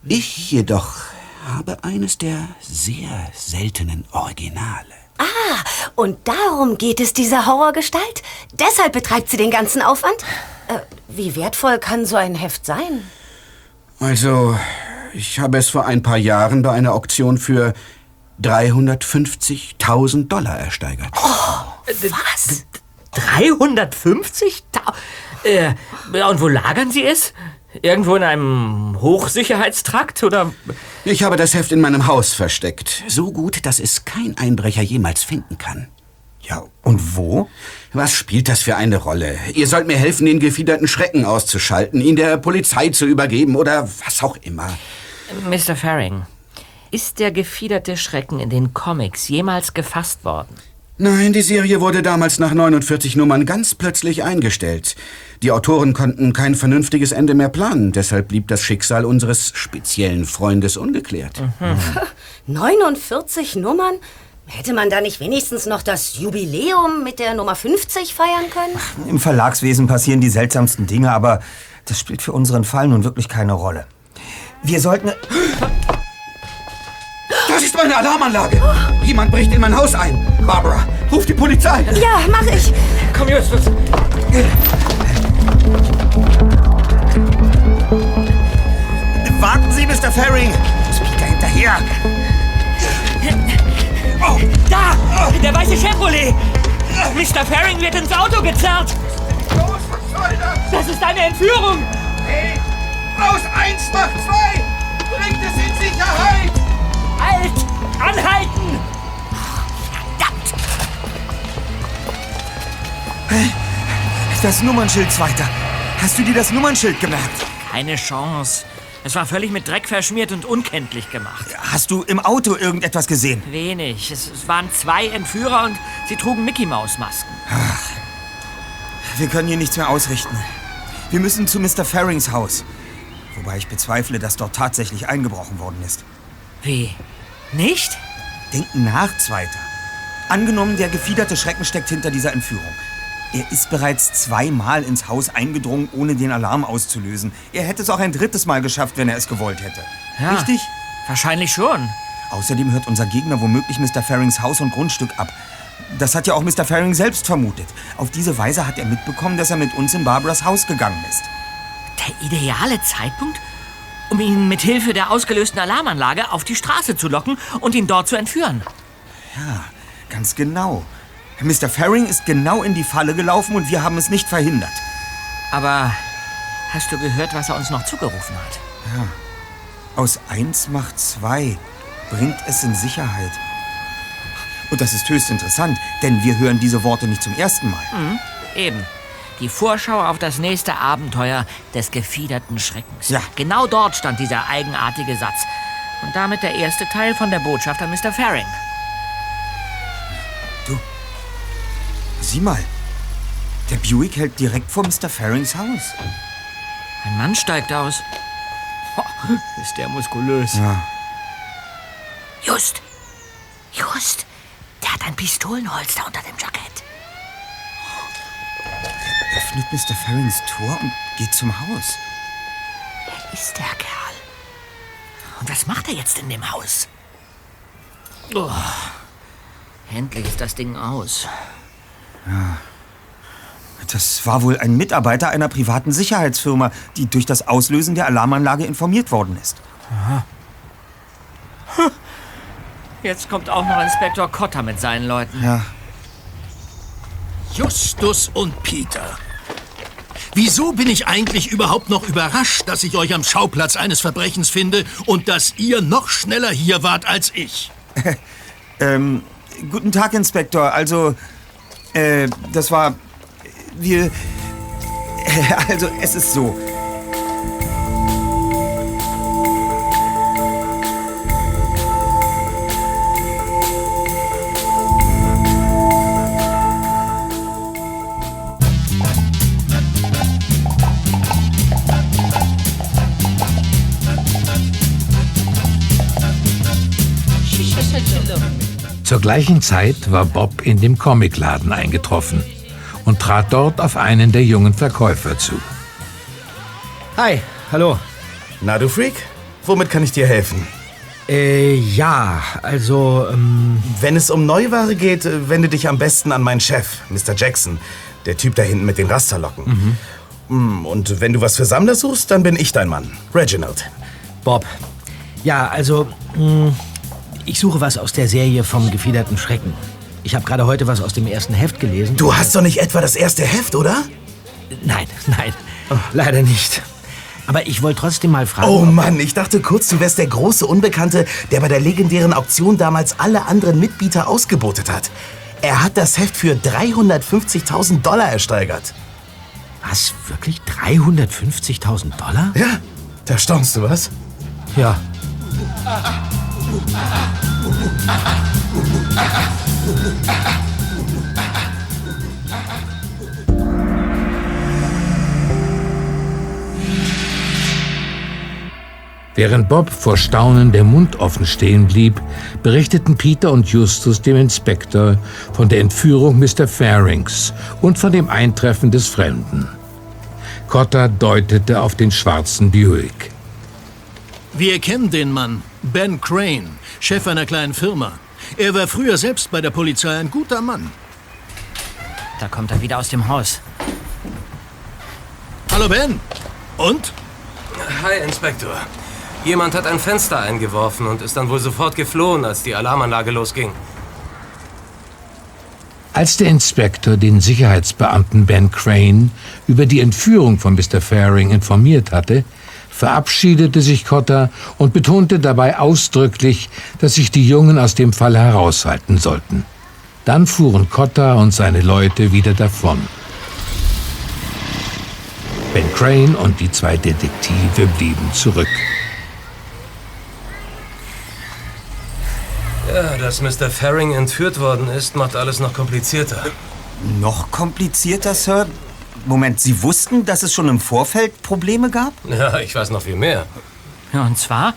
Ich jedoch habe eines der sehr seltenen Originale. Ah, und darum geht es dieser Horrorgestalt? Deshalb betreibt sie den ganzen Aufwand? Äh, wie wertvoll kann so ein Heft sein? Also, ich habe es vor ein paar Jahren bei einer Auktion für 350.000 Dollar ersteigert. Was? 350? Ta- Äh, ja, und wo lagern Sie es? Irgendwo in einem Hochsicherheitstrakt oder? Ich habe das Heft in meinem Haus versteckt. So gut, dass es kein Einbrecher jemals finden kann. Ja, und wo? Was spielt das für eine Rolle? Ihr sollt mir helfen, den gefiederten Schrecken auszuschalten, ihn der Polizei zu übergeben oder was auch immer. Mr. Faring, ist der gefiederte Schrecken in den Comics jemals gefasst worden? Nein, die Serie wurde damals nach 49 Nummern ganz plötzlich eingestellt. Die Autoren konnten kein vernünftiges Ende mehr planen, deshalb blieb das Schicksal unseres speziellen Freundes ungeklärt. 49 Nummern? Hätte man da nicht wenigstens noch das Jubiläum mit der Nummer 50 feiern können? Im Verlagswesen passieren die seltsamsten Dinge, aber das spielt für unseren Fall nun wirklich keine Rolle. Wir sollten... Das ist meine Alarmanlage! Jemand bricht in mein Haus ein! Barbara, ruf die Polizei! Ja, mach ich. Komm, Justus! Warten Sie, Mr. Faring! Speaker hinterher! Oh, da! Der weiße Chevrolet! Mr. Faring wird ins Auto gezerrt! Los, was soll das? Das ist eine Entführung! Hey, aus 1 macht 2! Bringt es in Sicherheit! Halt! Anhalten! Das Nummernschild weiter. Hast du dir das Nummernschild gemerkt? Keine Chance. Es war völlig mit Dreck verschmiert und unkenntlich gemacht. Hast du im Auto irgendetwas gesehen? Wenig. Es, es waren zwei Entführer und sie trugen Mickey-Maus-Masken. Wir können hier nichts mehr ausrichten. Wir müssen zu Mr. Farings Haus. Wobei ich bezweifle, dass dort tatsächlich eingebrochen worden ist. Wie? Nicht? Denken nach, Zweiter. Angenommen, der gefiederte Schrecken steckt hinter dieser Entführung. Er ist bereits zweimal ins Haus eingedrungen, ohne den Alarm auszulösen. Er hätte es auch ein drittes Mal geschafft, wenn er es gewollt hätte. Ja. Richtig? Wahrscheinlich schon. Außerdem hört unser Gegner womöglich Mr. Farings Haus und Grundstück ab. Das hat ja auch Mr. Faring selbst vermutet. Auf diese Weise hat er mitbekommen, dass er mit uns in Barbaras Haus gegangen ist. Der ideale Zeitpunkt, um ihn mit Hilfe der ausgelösten Alarmanlage auf die Straße zu locken und ihn dort zu entführen. Ja, ganz genau. Mr. Faring ist genau in die Falle gelaufen und wir haben es nicht verhindert. Aber hast du gehört, was er uns noch zugerufen hat? Aus eins macht zwei, bringt es in Sicherheit. Und das ist höchst interessant, denn wir hören diese Worte nicht zum ersten Mal. Eben. Die Vorschau auf das nächste Abenteuer des gefiederten Schreckens. Ja. Genau dort stand dieser eigenartige Satz. Und damit der erste Teil von der Botschaft an Mr. Faring. Sieh mal, der Buick hält direkt vor Mr. Farings Haus. Ein Mann steigt aus. Ho, ist der muskulös. Ja. Just. Just. Der hat ein Pistolenholster unter dem Jackett. Öffnet Mr. Farings Tor und geht zum Haus. Wer ist der Kerl? Und was macht er jetzt in dem Haus? Oh. Endlich ist das Ding aus. Das war wohl ein Mitarbeiter einer privaten Sicherheitsfirma, die durch das Auslösen der Alarmanlage informiert worden ist. Jetzt kommt auch noch Inspektor Cotter mit seinen Leuten. Ja. Justus und Peter. Wieso bin ich eigentlich überhaupt noch überrascht, dass ich euch am Schauplatz eines Verbrechens finde und dass ihr noch schneller hier wart als ich? Ähm, guten Tag, Inspektor. Also, äh, das war. Wir. Also, es ist so. Zur gleichen Zeit war Bob in dem Comicladen eingetroffen und trat dort auf einen der jungen Verkäufer zu. Hi, hallo. Na, du Freak? Womit kann ich dir helfen? Äh, ja, also, ähm, Wenn es um Neuware geht, äh, wende dich am besten an meinen Chef, Mr. Jackson. Der Typ da hinten mit den Rasterlocken. Mm, Und wenn du was für Sammler suchst, dann bin ich dein Mann, Reginald. Bob. Ja, also, mh, ich suche was aus der Serie vom gefiederten Schrecken. Ich habe gerade heute was aus dem ersten Heft gelesen. Du hast doch nicht etwa das erste Heft, oder? Nein, nein, leider nicht. Aber ich wollte trotzdem mal fragen. Oh Mann, ich dachte kurz, du wärst der große Unbekannte, der bei der legendären Auktion damals alle anderen Mitbieter ausgebotet hat. Er hat das Heft für 350.000 Dollar ersteigert. Was? Wirklich 350.000 Dollar? Ja, da staunst du was? Ja. Während Bob vor Staunen der Mund offen stehen blieb, berichteten Peter und Justus dem Inspektor von der Entführung Mr. Farings und von dem Eintreffen des Fremden. Cotter deutete auf den schwarzen Buick. Wir kennen den Mann, Ben Crane, Chef einer kleinen Firma. Er war früher selbst bei der Polizei ein guter Mann. Da kommt er wieder aus dem Haus. Hallo Ben. Und? Hi, Inspektor. Jemand hat ein Fenster eingeworfen und ist dann wohl sofort geflohen, als die Alarmanlage losging. Als der Inspektor den Sicherheitsbeamten Ben Crane über die Entführung von Mr. Faring informiert hatte, verabschiedete sich Cotter und betonte dabei ausdrücklich, dass sich die Jungen aus dem Fall heraushalten sollten. Dann fuhren Cotter und seine Leute wieder davon. Ben Crane und die zwei Detektive blieben zurück. Ja, dass Mr. Faring entführt worden ist, macht alles noch komplizierter. Noch komplizierter, Sir? Moment, Sie wussten, dass es schon im Vorfeld Probleme gab? Ja, ich weiß noch viel mehr. Ja, und zwar?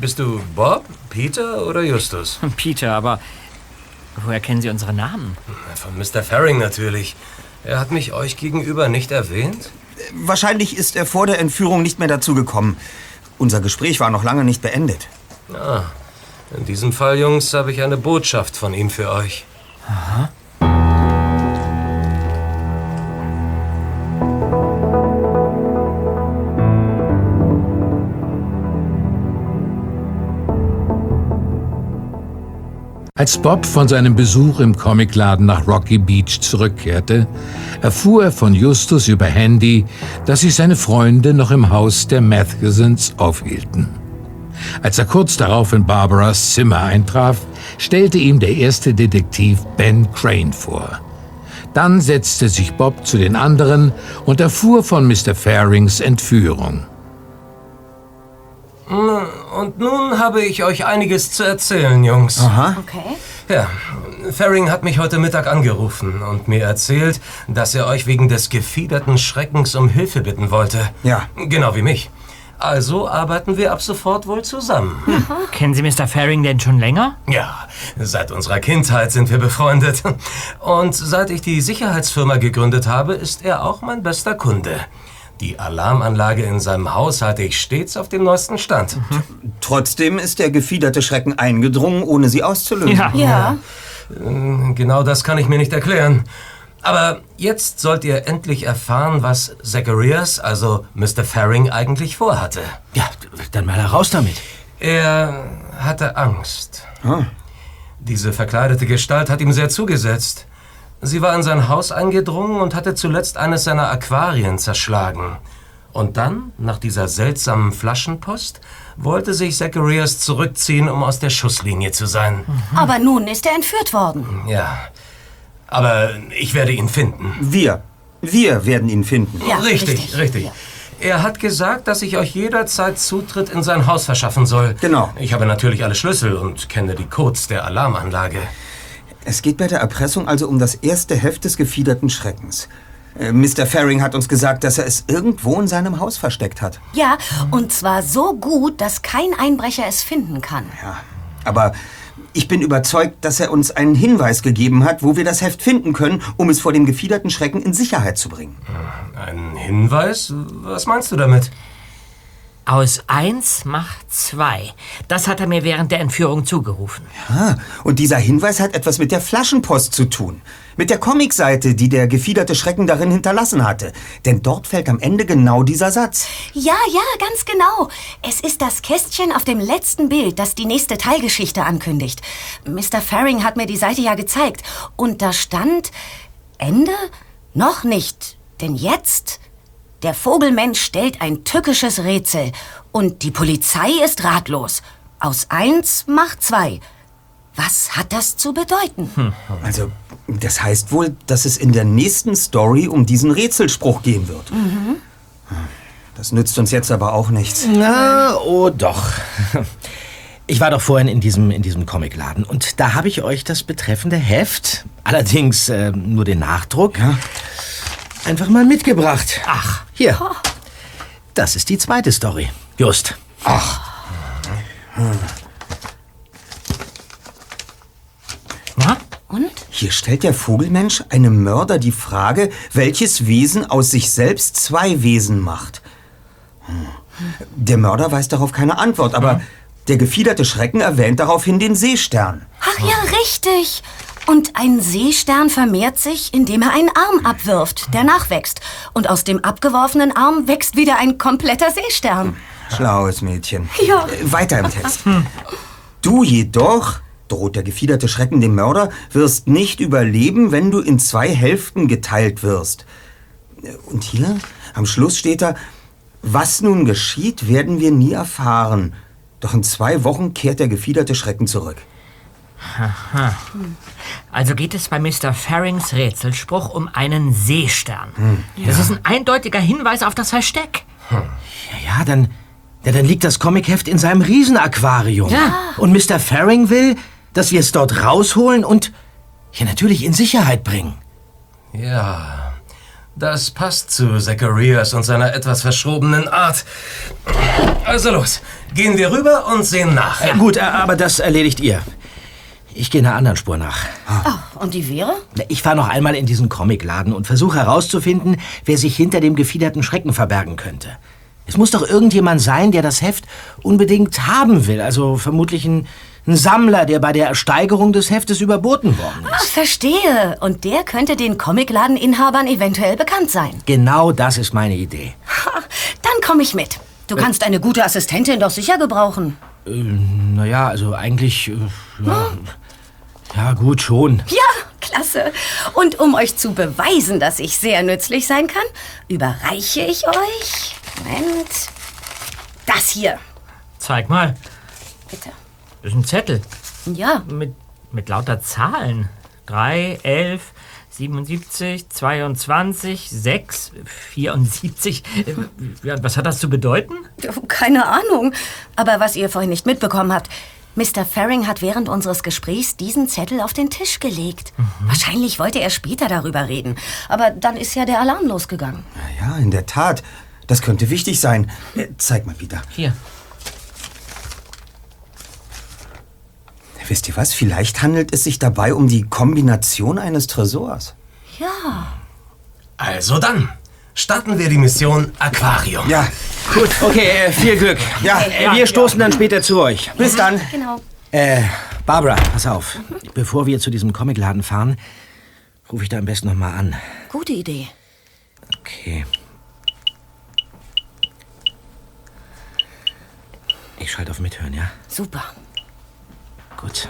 Bist du Bob, Peter oder Justus? Peter, aber woher kennen Sie unsere Namen? Von Mr. Faring natürlich. Er hat mich euch gegenüber nicht erwähnt? Wahrscheinlich ist er vor der Entführung nicht mehr dazu gekommen. Unser Gespräch war noch lange nicht beendet. Ah, in diesem Fall, Jungs, habe ich eine Botschaft von ihm für euch. Als Bob von seinem Besuch im Comicladen nach Rocky Beach zurückkehrte, erfuhr er von Justus über Handy, dass sich seine Freunde noch im Haus der Mathesons aufhielten. Als er kurz darauf in Barbaras Zimmer eintraf, stellte ihm der erste Detektiv Ben Crane vor. Dann setzte sich Bob zu den anderen und erfuhr von Mr. Farings Entführung. Und nun habe ich euch einiges zu erzählen, Jungs. Aha. Okay. Ja, Faring hat mich heute Mittag angerufen und mir erzählt, dass er euch wegen des gefiederten Schreckens um Hilfe bitten wollte. Ja. Genau wie mich. Also arbeiten wir ab sofort wohl zusammen. Kennen Sie Mr. Faring denn schon länger? Ja, seit unserer Kindheit sind wir befreundet. Und seit ich die Sicherheitsfirma gegründet habe, ist er auch mein bester Kunde. Die Alarmanlage in seinem Haus halte ich stets auf dem neuesten Stand. Trotzdem ist der gefiederte Schrecken eingedrungen, ohne sie auszulösen. Ja. Ja. Genau das kann ich mir nicht erklären. Aber jetzt sollt ihr endlich erfahren, was Zacharias, also Mr. Faring, eigentlich vorhatte. Ja, dann mal heraus damit. Er hatte Angst. Diese verkleidete Gestalt hat ihm sehr zugesetzt. Sie war in sein Haus eingedrungen und hatte zuletzt eines seiner Aquarien zerschlagen. Und dann, nach dieser seltsamen Flaschenpost, wollte sich Zacharias zurückziehen, um aus der Schusslinie zu sein. Aber nun ist er entführt worden. Ja. Aber ich werde ihn finden. Wir. Wir werden ihn finden. Ja, richtig, richtig. richtig. Er hat gesagt, dass ich euch jederzeit Zutritt in sein Haus verschaffen soll. Genau. Ich habe natürlich alle Schlüssel und kenne die Codes der Alarmanlage. Es geht bei der Erpressung also um das erste Heft des gefiederten Schreckens. Äh, Mr. Faring hat uns gesagt, dass er es irgendwo in seinem Haus versteckt hat. Ja, und zwar so gut, dass kein Einbrecher es finden kann. Ja, aber ich bin überzeugt, dass er uns einen Hinweis gegeben hat, wo wir das Heft finden können, um es vor dem gefiederten Schrecken in Sicherheit zu bringen. Ein Hinweis? Was meinst du damit? Aus eins macht zwei. Das hat er mir während der Entführung zugerufen. Ah, und dieser Hinweis hat etwas mit der Flaschenpost zu tun. Mit der Comicseite, die der gefiederte Schrecken darin hinterlassen hatte. Denn dort fällt am Ende genau dieser Satz. Ja, ja, ganz genau. Es ist das Kästchen auf dem letzten Bild, das die nächste Teilgeschichte ankündigt. Mr. Faring hat mir die Seite ja gezeigt. Und da stand Ende? Noch nicht. Denn jetzt der Vogelmensch stellt ein tückisches Rätsel und die Polizei ist ratlos. Aus eins macht zwei. Was hat das zu bedeuten? Also, das heißt wohl, dass es in der nächsten Story um diesen Rätselspruch gehen wird. Das nützt uns jetzt aber auch nichts. Na, oh doch. Ich war doch vorhin in diesem, in diesem Comicladen und da habe ich euch das betreffende Heft, allerdings äh, nur den Nachdruck, einfach mal mitgebracht. Ach. Hier. Das ist die zweite Story. Just. Na? Und? Hier stellt der Vogelmensch einem Mörder die Frage, welches Wesen aus sich selbst zwei Wesen macht. Hm. Der Mörder weiß darauf keine Antwort, aber der gefiederte Schrecken erwähnt daraufhin den Seestern. Ach ja, richtig. Und ein Seestern vermehrt sich, indem er einen Arm abwirft, der nachwächst. Und aus dem abgeworfenen Arm wächst wieder ein kompletter Seestern. Schlaues Mädchen. Ja. Äh, Weiter im Text. Du jedoch, droht der gefiederte Schrecken dem Mörder, wirst nicht überleben, wenn du in zwei Hälften geteilt wirst. Und hier am Schluss steht da, was nun geschieht, werden wir nie erfahren. Doch in zwei Wochen kehrt der gefiederte Schrecken zurück. Also geht es bei Mr. Farings Rätselspruch um einen Seestern. Das ist ein eindeutiger Hinweis auf das Versteck. Ja, ja, dann, ja, dann liegt das Comicheft in seinem Riesenaquarium. Ja. Und Mr. Faring will, dass wir es dort rausholen und ja, natürlich in Sicherheit bringen. Ja, das passt zu Zacharias und seiner etwas verschrobenen Art. Also los, gehen wir rüber und sehen nach. Äh, gut, aber das erledigt ihr. Ich gehe einer anderen Spur nach. Oh, und die wäre? Ich fahre noch einmal in diesen Comicladen und versuche herauszufinden, wer sich hinter dem gefiederten Schrecken verbergen könnte. Es muss doch irgendjemand sein, der das Heft unbedingt haben will. Also vermutlich ein, Ein Sammler, der bei der Ersteigerung des Heftes überboten worden Ach, ist. verstehe. Und der könnte den Comicladeninhabern eventuell bekannt sein. Genau das ist meine Idee. Ha, Dann komme ich mit. Du kannst eine gute Assistentin doch sicher gebrauchen. Naja, also eigentlich. Äh, ja, ja, gut, schon. Ja, klasse. Und um euch zu beweisen, dass ich sehr nützlich sein kann, überreiche ich euch. Moment. Das hier. Zeig mal. Bitte. Das ist ein Zettel. Ja, Mit, mit lauter Zahlen. 3, 11, 77, 22, 6, 74. Äh, ja, Was hat das zu bedeuten? keine Ahnung. Aber was ihr vorhin nicht mitbekommen habt, Mr. Faring hat während unseres Gesprächs diesen Zettel auf den Tisch gelegt. Wahrscheinlich wollte er später darüber reden. Aber dann ist ja der Alarm losgegangen. Ja, in der Tat. Das könnte wichtig sein. Äh, zeig mal wieder. Hier. Wisst ihr was? Vielleicht handelt es sich dabei um die Kombination eines Tresors. Ja. Also dann, starten wir die Mission Aquarium. Ja, Gut, okay, äh, viel Glück. Ja, Äh, wir stoßen dann später zu euch. bis dann. Genau. Äh, Barbara, pass auf. Bevor wir zu diesem Comicladen fahren, rufe ich da am besten noch mal an. Gute Idee. Okay. Ich schalte auf Mithören, ja? Super. Gut.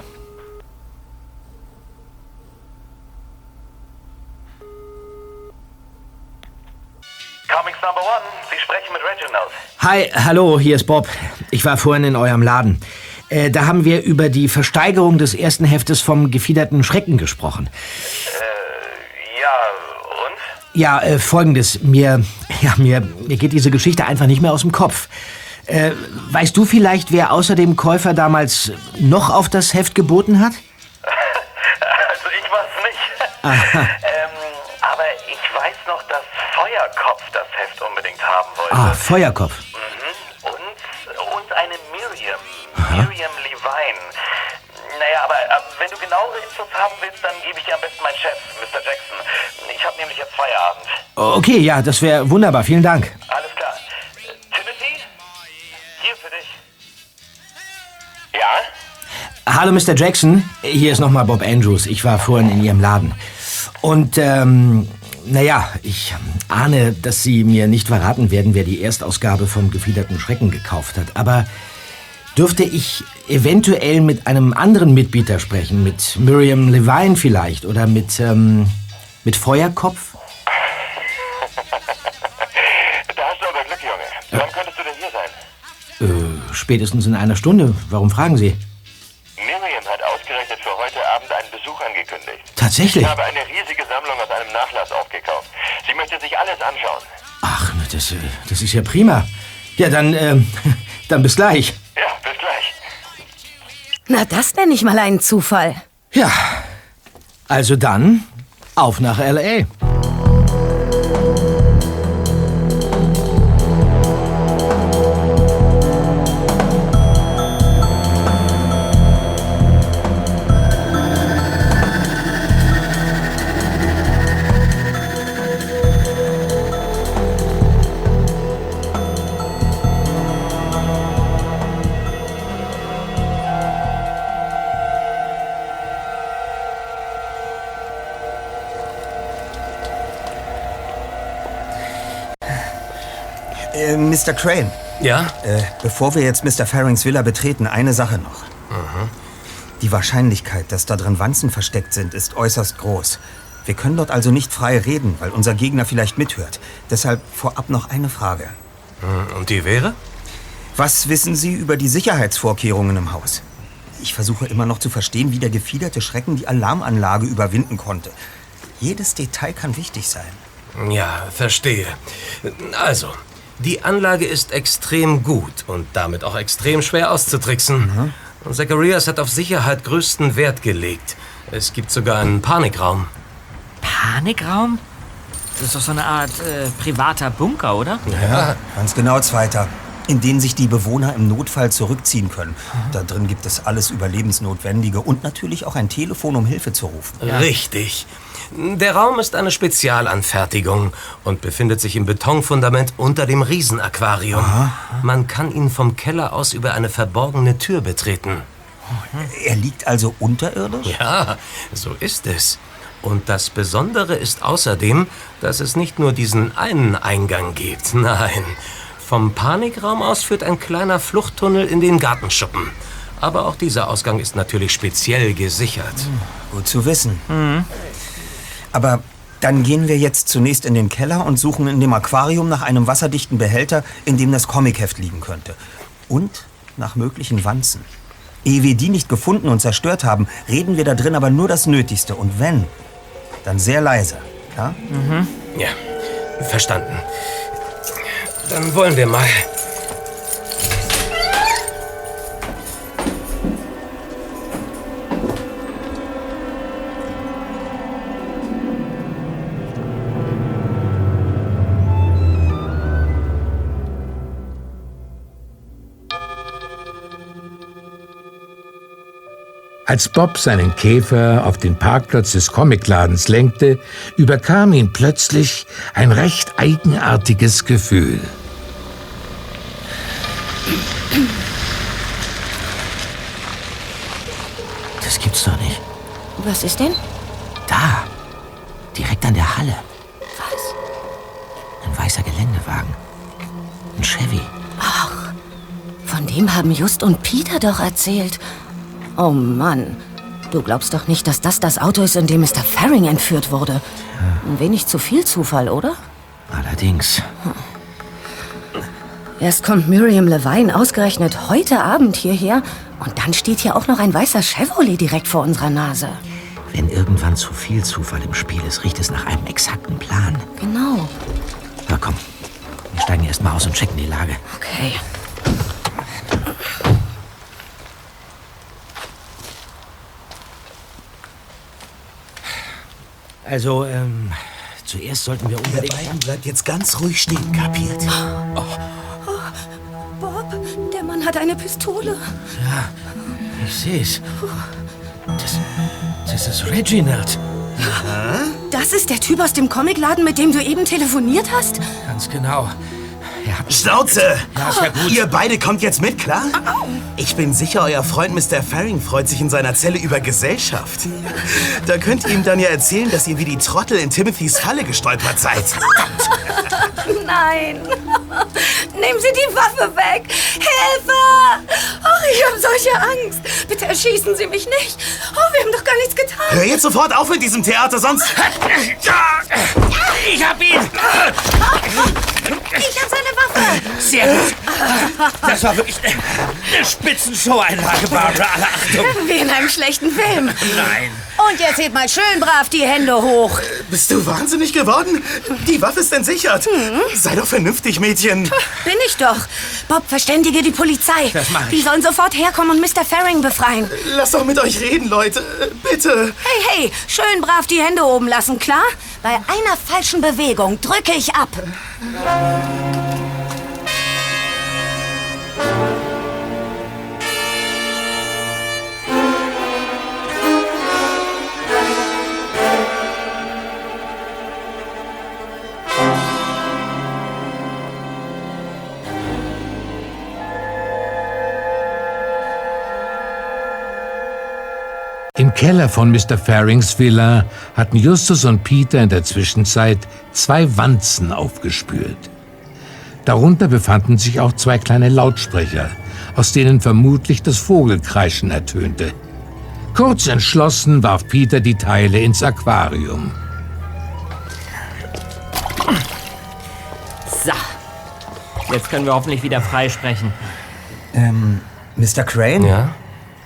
Sie sprechen mit Reginald. Hi, hallo, hier ist Bob. Ich war vorhin in eurem Laden. Äh, da haben wir über die Versteigerung des ersten Heftes vom gefiederten Schrecken gesprochen. Ja, und? Ja, äh, folgendes. Mir, ja, mir, mir geht diese Geschichte einfach nicht mehr aus dem Kopf. Äh, weißt du vielleicht, wer außer dem Käufer damals noch auf das Heft geboten hat? Also ich weiß nicht. ähm, aber ich weiß noch, dass Feuerkopf das haben wollte. Ah, Feuerkopf. Mhm. Und, und eine Miriam. Miriam Levine. Naja, aber äh, wenn du genauere Infos haben willst, dann gebe ich dir am besten meinen Chef, Mr. Jackson. Ich habe nämlich jetzt Feierabend. Okay, ja, das wäre wunderbar. Vielen Dank. Alles klar. Timothy? Hier für dich. Ja? Hallo, Mr. Jackson. Hier ist nochmal Bob Andrews. Ich war vorhin in Ihrem Laden. Und, ähm, naja, ich ahne, dass Sie mir nicht verraten werden, wer die Erstausgabe vom gefiederten Schrecken gekauft hat. Aber dürfte ich eventuell mit einem anderen Mitbieter sprechen? Mit Miriam Levine vielleicht? Oder mit, ähm, mit Feuerkopf? Da hast du aber Glück, Junge. Wann könntest du denn hier sein? Äh, spätestens in einer Stunde. Warum fragen Sie? Angekündigt. Tatsächlich? Ich habe eine riesige Sammlung aus einem Nachlass aufgekauft. Sie möchte sich alles anschauen. Ach, das, äh, das ist ja prima. Ja, dann, ähm, dann bis gleich. Ja, bis gleich. Na, das nenne ich mal einen Zufall. Ja, also dann auf nach L.A. Mr. Crane, Ja? äh, bevor wir jetzt Mr. Farings Villa betreten, eine Sache noch. Die Wahrscheinlichkeit, dass da drin Wanzen versteckt sind, ist äußerst groß. Wir können dort also nicht frei reden, weil unser Gegner vielleicht mithört. Deshalb vorab noch eine Frage. Hm, Und die wäre? Was wissen Sie über die Sicherheitsvorkehrungen im Haus? Ich versuche immer noch zu verstehen, wie der gefiederte Schrecken die Alarmanlage überwinden konnte. Jedes Detail kann wichtig sein. Ja, verstehe. Also, die Anlage ist extrem gut und damit auch extrem schwer auszutricksen. Und Zacharias hat auf Sicherheit größten Wert gelegt. Es gibt sogar einen Panikraum. Panikraum? Das ist doch so eine Art äh, privater Bunker, oder? Ja. Ganz genau, Zweiter. In denen sich die Bewohner im Notfall zurückziehen können. Da drin gibt es alles Überlebensnotwendige und natürlich auch ein Telefon, um Hilfe zu rufen. Richtig. Der Raum ist eine Spezialanfertigung und befindet sich im Betonfundament unter dem Riesenaquarium. Man kann ihn vom Keller aus über eine verborgene Tür betreten. Er liegt also unterirdisch? Ja, so ist es. Und das Besondere ist außerdem, dass es nicht nur diesen einen Eingang gibt. Nein, vom Panikraum aus führt ein kleiner Fluchttunnel in den Gartenschuppen. Aber auch dieser Ausgang ist natürlich speziell gesichert. Gut zu wissen. Aber dann gehen wir jetzt zunächst in den Keller und suchen in dem Aquarium nach einem wasserdichten Behälter, in dem das Comicheft liegen könnte. Und nach möglichen Wanzen. Ehe wir die nicht gefunden und zerstört haben, reden wir da drin aber nur das Nötigste. Und wenn, dann sehr leise. Klar? Ja, verstanden. Dann wollen wir mal. Als Bob seinen Käfer auf den Parkplatz des Comicladens lenkte, überkam ihn plötzlich ein recht eigenartiges Gefühl. Das gibt's doch nicht. Was ist denn? Da. Direkt an der Halle. Was? Ein weißer Geländewagen. Ein Chevy. Von dem haben Just und Peter doch erzählt. Oh Mann. Du glaubst doch nicht, dass das das Auto ist, in dem Mr. Faring entführt wurde. Ein wenig zu viel Zufall, oder? Allerdings. Erst kommt Miriam Levine ausgerechnet heute Abend hierher und dann steht hier auch noch ein weißer Chevrolet direkt vor unserer Nase. Wenn irgendwann zu viel Zufall im Spiel ist, riecht es nach einem exakten Plan. Genau. Na komm, wir steigen erst mal aus und checken die Lage. Okay. Also, ähm, zuerst sollten wir Ihr unbedingt... beiden bleibt jetzt ganz ruhig stehen, kapiert? Bob, der Mann hat eine Pistole. Ich seh's. Das, das ist Reginald. Das ist der Typ aus dem Comicladen, mit dem du eben telefoniert hast? Ganz genau. Schnauze! Ihr beide kommt jetzt mit, klar? Ich bin sicher, euer Freund Mr. Faring freut sich in seiner Zelle über Gesellschaft. Da könnt ihr ihm dann ja erzählen, dass ihr wie die Trottel in Timothys Falle gestolpert seid. Nein. Nehmen Sie die Waffe weg. Hilfe! Ach, ich habe solche Angst. Bitte erschießen Sie mich nicht. Oh, wir haben doch gar nichts getan. Hör jetzt sofort auf mit diesem Theater, sonst... Ich hab ihn! Ich habe seine Waffe. Sehr gut. Das war wirklich eine, eine Spitzenshow-Einlage, Barbara. Alle Achtung. Wie in einem schlechten Film. Nein. Und jetzt hebt mal schön brav die Hände hoch. Bist du wahnsinnig geworden? Die Waffe ist entsichert. Sei doch vernünftig, Mädchen. Bin ich doch. Bob, verständige die Polizei. Das mach ich. Die sollen sofort herkommen und Mr. Faring befreien. Lass doch mit euch reden, Leute. Bitte. Hey, hey, schön brav die Hände oben lassen, klar? Bei einer falschen Bewegung drücke ich ab. Im Keller von Mr. Farings Villa hatten Justus und Peter in der Zwischenzeit zwei Wanzen aufgespürt. Darunter befanden sich auch zwei kleine Lautsprecher, aus denen vermutlich das Vogelkreischen ertönte. Kurz entschlossen warf Peter die Teile ins Aquarium. So. Jetzt können wir hoffentlich wieder frei sprechen. Ähm, Mr. Crane? Ja?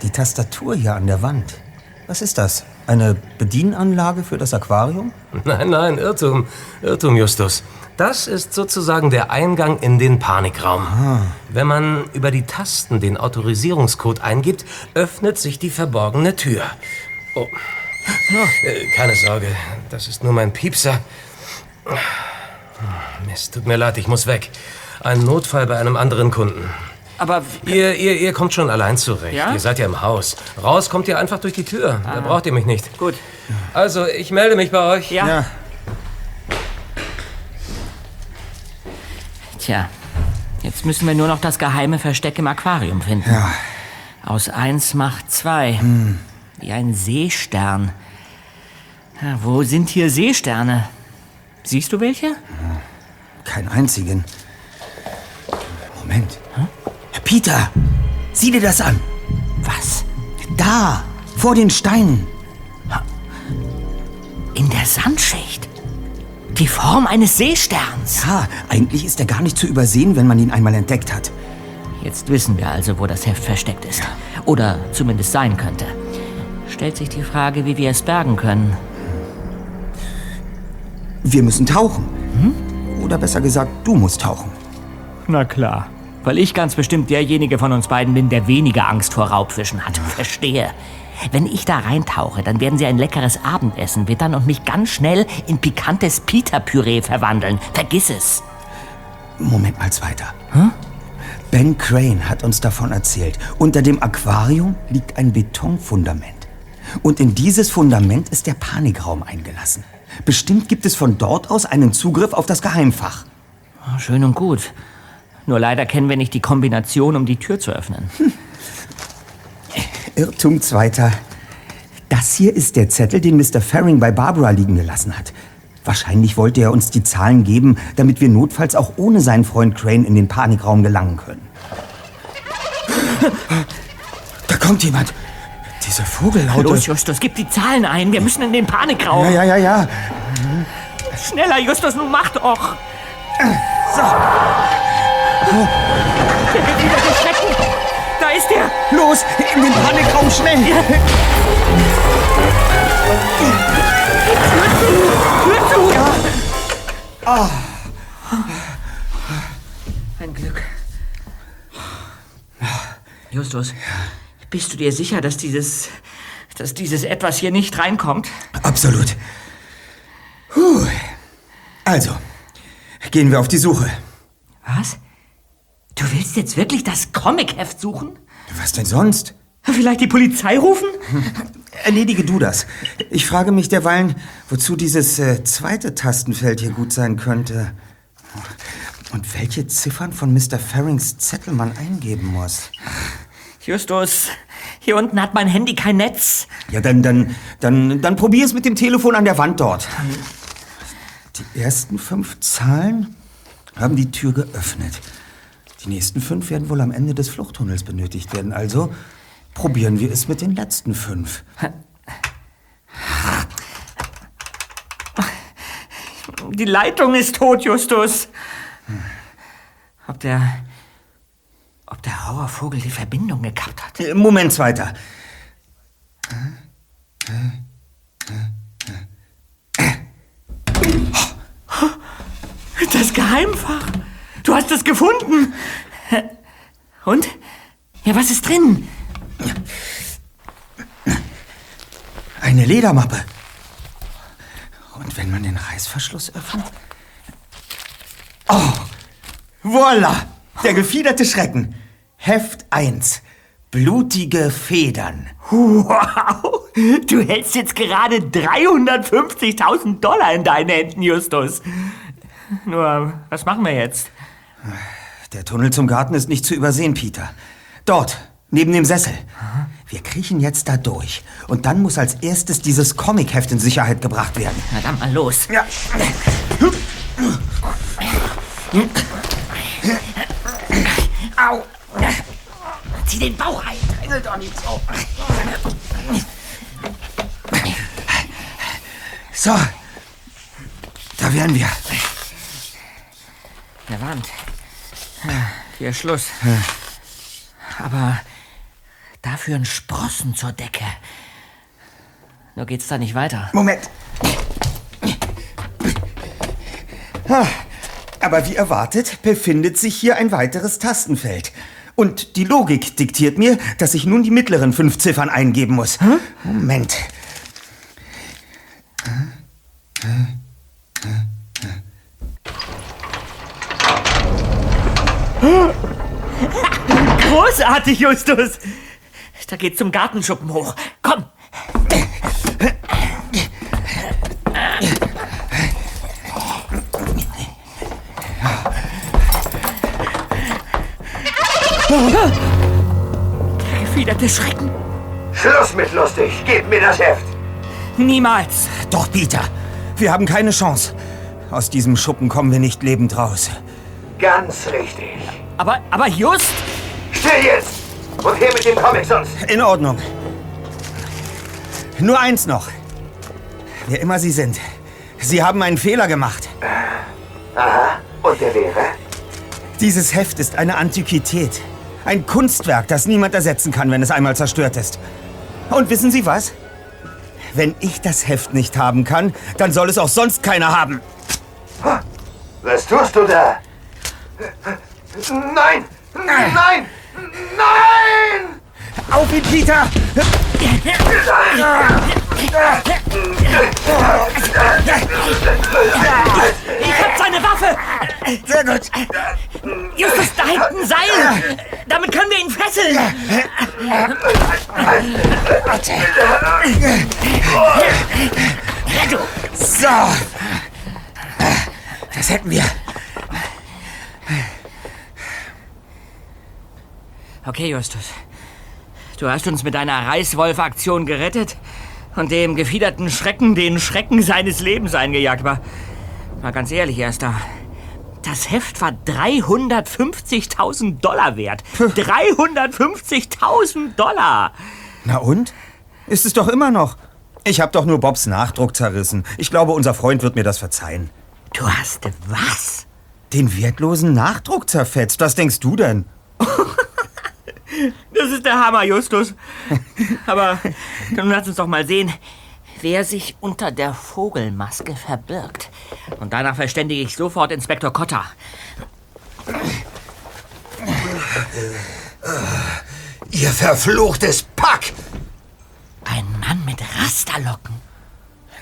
Die Tastatur hier an der Wand. Was ist das? Eine Bedienanlage für das Aquarium? Nein, nein, Irrtum. Irrtum, Justus. Das ist sozusagen der Eingang in den Panikraum. Wenn man über die Tasten den Autorisierungscode eingibt, öffnet sich die verborgene Tür. Oh. Äh, keine Sorge, das ist nur mein Piepser. Mist, tut mir leid, ich muss weg. Ein Notfall bei einem anderen Kunden. Aber Ihr, ihr, ihr kommt schon allein zurecht. Ja? Ihr seid ja im Haus. Raus kommt ihr einfach durch die Tür. Da braucht ihr mich nicht. gut. Also, ich melde mich bei euch. Ja. Tja, jetzt müssen wir nur noch das geheime Versteck im Aquarium finden. Ja. Aus eins macht zwei. Wie ein Seestern. Ja, wo sind hier Seesterne? Siehst du welche? Keinen einzigen. Moment. Herr Peter, sieh dir das an. Was? Da, vor den Steinen. In der Sandschicht. Die Form eines Seesterns. Ja, eigentlich ist er gar nicht zu übersehen, wenn man ihn einmal entdeckt hat. Jetzt wissen wir also, wo das Heft versteckt ist. Oder zumindest sein könnte. Stellt sich die Frage, wie wir es bergen können. Wir müssen tauchen. Oder besser gesagt, du musst tauchen. Na klar. Weil ich ganz bestimmt derjenige von uns beiden bin, der weniger Angst vor Raubfischen hat. Verstehe. Wenn ich da reintauche, dann werden sie ein leckeres Abendessen wittern und mich ganz schnell in pikantes Pita-Püree verwandeln. Vergiss es. Moment mal weiter. Ben Crane hat uns davon erzählt. Unter dem Aquarium liegt ein Betonfundament. Und in dieses Fundament ist der Panikraum eingelassen. Bestimmt gibt es von dort aus einen Zugriff auf das Geheimfach. Ah, Schön und gut. Nur leider kennen wir nicht die Kombination, um die Tür zu öffnen. Irrtum zweiter. Das hier ist der Zettel, den Mr. Faring bei Barbara liegen gelassen hat. Wahrscheinlich wollte er uns die Zahlen geben, damit wir notfalls auch ohne seinen Freund Crane in den Panikraum gelangen können. Da kommt jemand. Diese Vogellaute. Los, Justus, gib die Zahlen ein. Wir müssen in den Panikraum. Ja, ja, ja, ja. Schneller, Justus, nun mach doch. So. Der wird wieder erschrecken. Da ist er. Los, in den Panikraum, schnell. Tür zu. Ah. Ein Glück. Justus, bist du dir sicher, dass dieses, dass dieses etwas hier nicht reinkommt? Absolut. Puh. Also, gehen wir auf die Suche. Du willst jetzt wirklich das Comicheft suchen? Was denn sonst? Vielleicht die Polizei rufen? Erledige du das. Ich frage mich derweilen, wozu dieses äh, zweite Tastenfeld hier gut sein könnte. Und welche Ziffern von Mr. Farings Zettel man eingeben muss. Justus, hier unten hat mein Handy kein Netz. Ja, dann, dann, dann, dann probier es mit dem Telefon an der Wand dort. Die ersten fünf Zahlen haben die Tür geöffnet. Die nächsten fünf werden wohl am Ende des Fluchttunnels benötigt werden. Also probieren wir es mit den letzten fünf. Die Leitung ist tot, Justus. Ob der. Ob der Horrorvogel die Verbindung gekappt hat? Moment weiter. Das Geheimfach. Du hast es gefunden. Und? Ja, was ist drin? Eine Ledermappe. Und wenn man den Reißverschluss öffnet? Oh, voila! Der gefiederte Schrecken. Heft 1. Blutige Federn. Wow! Du hältst jetzt gerade 350.000 Dollar in deinen Händen, Justus. Nur, was machen wir jetzt? Der Tunnel zum Garten ist nicht zu übersehen, Peter. Dort, neben dem Sessel. Wir kriechen jetzt da durch. Und dann muss als erstes dieses Comicheft in Sicherheit gebracht werden. Na dann mal los. Ja. Au! Zieh den Bauch ein. Drängel doch nicht so. So. Da wären wir. Der Wand. Hier Schluss. Aber da führen Sprossen zur Decke. Nur geht's da nicht weiter. Moment. Aber wie erwartet, befindet sich hier ein weiteres Tastenfeld. Und die Logik diktiert mir, dass ich nun die mittleren fünf Ziffern eingeben muss. Moment. Großartig, Justus. Da geht's zum Gartenschuppen hoch. Komm. Der gefiederte Schrecken. Schluss mit lustig. Gib mir das Heft. Niemals. Doch, Peter, wir haben keine Chance. Aus diesem Schuppen kommen wir nicht lebend raus. Ganz richtig. Aber, aber just... Still jetzt! Und her mit dem Comic sonst. In Ordnung. Nur eins noch. Wer immer Sie sind, Sie haben einen Fehler gemacht. Aha. Und der wäre? Dieses Heft ist eine Antiquität. Ein Kunstwerk, das niemand ersetzen kann, wenn es einmal zerstört ist. Und wissen Sie was? Wenn ich das Heft nicht haben kann, dann soll es auch sonst keiner haben. Was tust du da? Nein! Nein! Nein! Auf ihn, Peter! Ich hab seine Waffe! Sehr gut. Justus, da hängt ein Seil! Damit können wir ihn fesseln! So. Das hätten wir. Okay, Justus. Du hast uns mit deiner Reißwolf-Aktion gerettet und dem gefiederten Schrecken den Schrecken seines Lebens eingejagt. Aber mal ganz ehrlich, Erster. Das Heft war 350.000 Dollar wert. 350.000 Dollar! Na und? Ist es doch immer noch. Ich habe doch nur Bobs Nachdruck zerrissen. Ich glaube, unser Freund wird mir das verzeihen. Du hast was? Den wertlosen Nachdruck zerfetzt. Was denkst du denn? Das ist der Hammer, Justus. Aber nun lass uns doch mal sehen, wer sich unter der Vogelmaske verbirgt. Und danach verständige ich sofort Inspektor Cotter. Ihr verfluchtes Pack! Ein Mann mit Rasterlocken.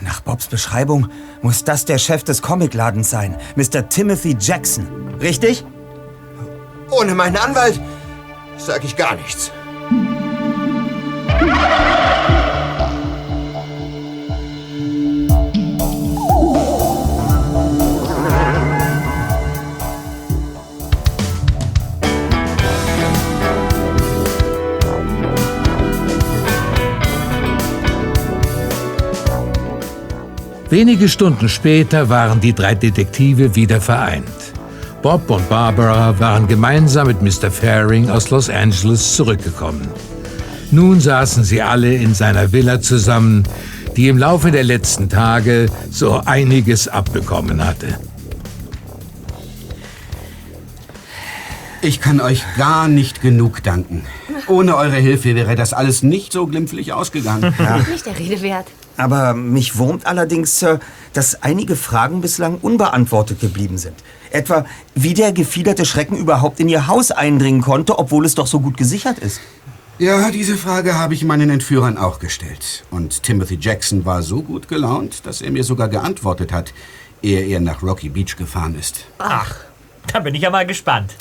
Nach Bobs Beschreibung muss das der Chef des Comicladens sein, Mr. Timothy Jackson. Richtig? Ohne meinen Anwalt sag ich gar nichts. Wenige Stunden später waren die drei Detektive wieder vereint. Bob und Barbara waren gemeinsam mit Mr. Faring aus Los Angeles zurückgekommen. Nun saßen sie alle in seiner Villa zusammen, die im Laufe der letzten Tage so einiges abbekommen hatte. Ich kann euch gar nicht genug danken. Ohne eure Hilfe wäre das alles nicht so glimpflich ausgegangen. Nicht der Rede wert. Aber mich wurmt allerdings, Sir, dass einige Fragen bislang unbeantwortet geblieben sind. Etwa, wie der gefiederte Schrecken überhaupt in Ihr Haus eindringen konnte, obwohl es doch so gut gesichert ist. Ja, diese Frage habe ich meinen Entführern auch gestellt. Und Timothy Jackson war so gut gelaunt, dass er mir sogar geantwortet hat, ehe er nach Rocky Beach gefahren ist. Ach, da bin ich ja mal gespannt.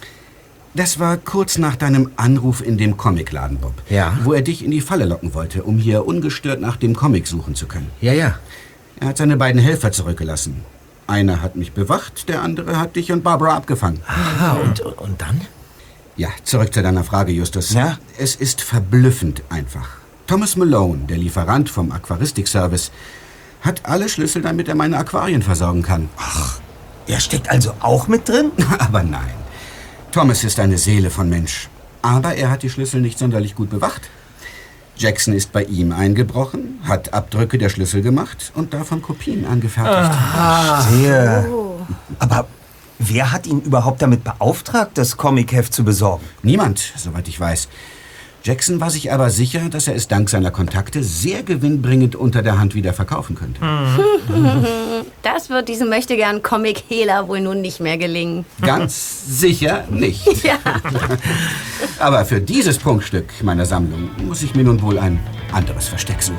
Das war kurz nach deinem Anruf in dem Comicladen, Bob. Ja. Wo er dich in die Falle locken wollte, um hier ungestört nach dem Comic suchen zu können. Ja, ja. Er hat seine beiden Helfer zurückgelassen. Einer hat mich bewacht, der andere hat dich und Barbara abgefangen. Aha, und, und dann? Ja, zurück zu deiner Frage, Justus. Ja? Es ist verblüffend einfach. Thomas Malone, der Lieferant vom Aquaristikservice, hat alle Schlüssel, damit er meine Aquarien versorgen kann. Er steckt also auch mit drin? Aber nein. Thomas ist eine Seele von Mensch. Aber er hat die Schlüssel nicht sonderlich gut bewacht. Jackson ist bei ihm eingebrochen, hat Abdrücke der Schlüssel gemacht und davon Kopien angefertigt. Sehe. Aber wer hat ihn überhaupt damit beauftragt, das Comicheft zu besorgen? Niemand, soweit ich weiß. Jackson war sich aber sicher, dass er es dank seiner Kontakte sehr gewinnbringend unter der Hand wieder verkaufen könnte. Das wird diesem möchtegern Comic-Hehler wohl nun nicht mehr gelingen. Ganz sicher nicht. Ja. Aber für dieses Prunkstück meiner Sammlung muss ich mir nun wohl ein anderes Versteck suchen.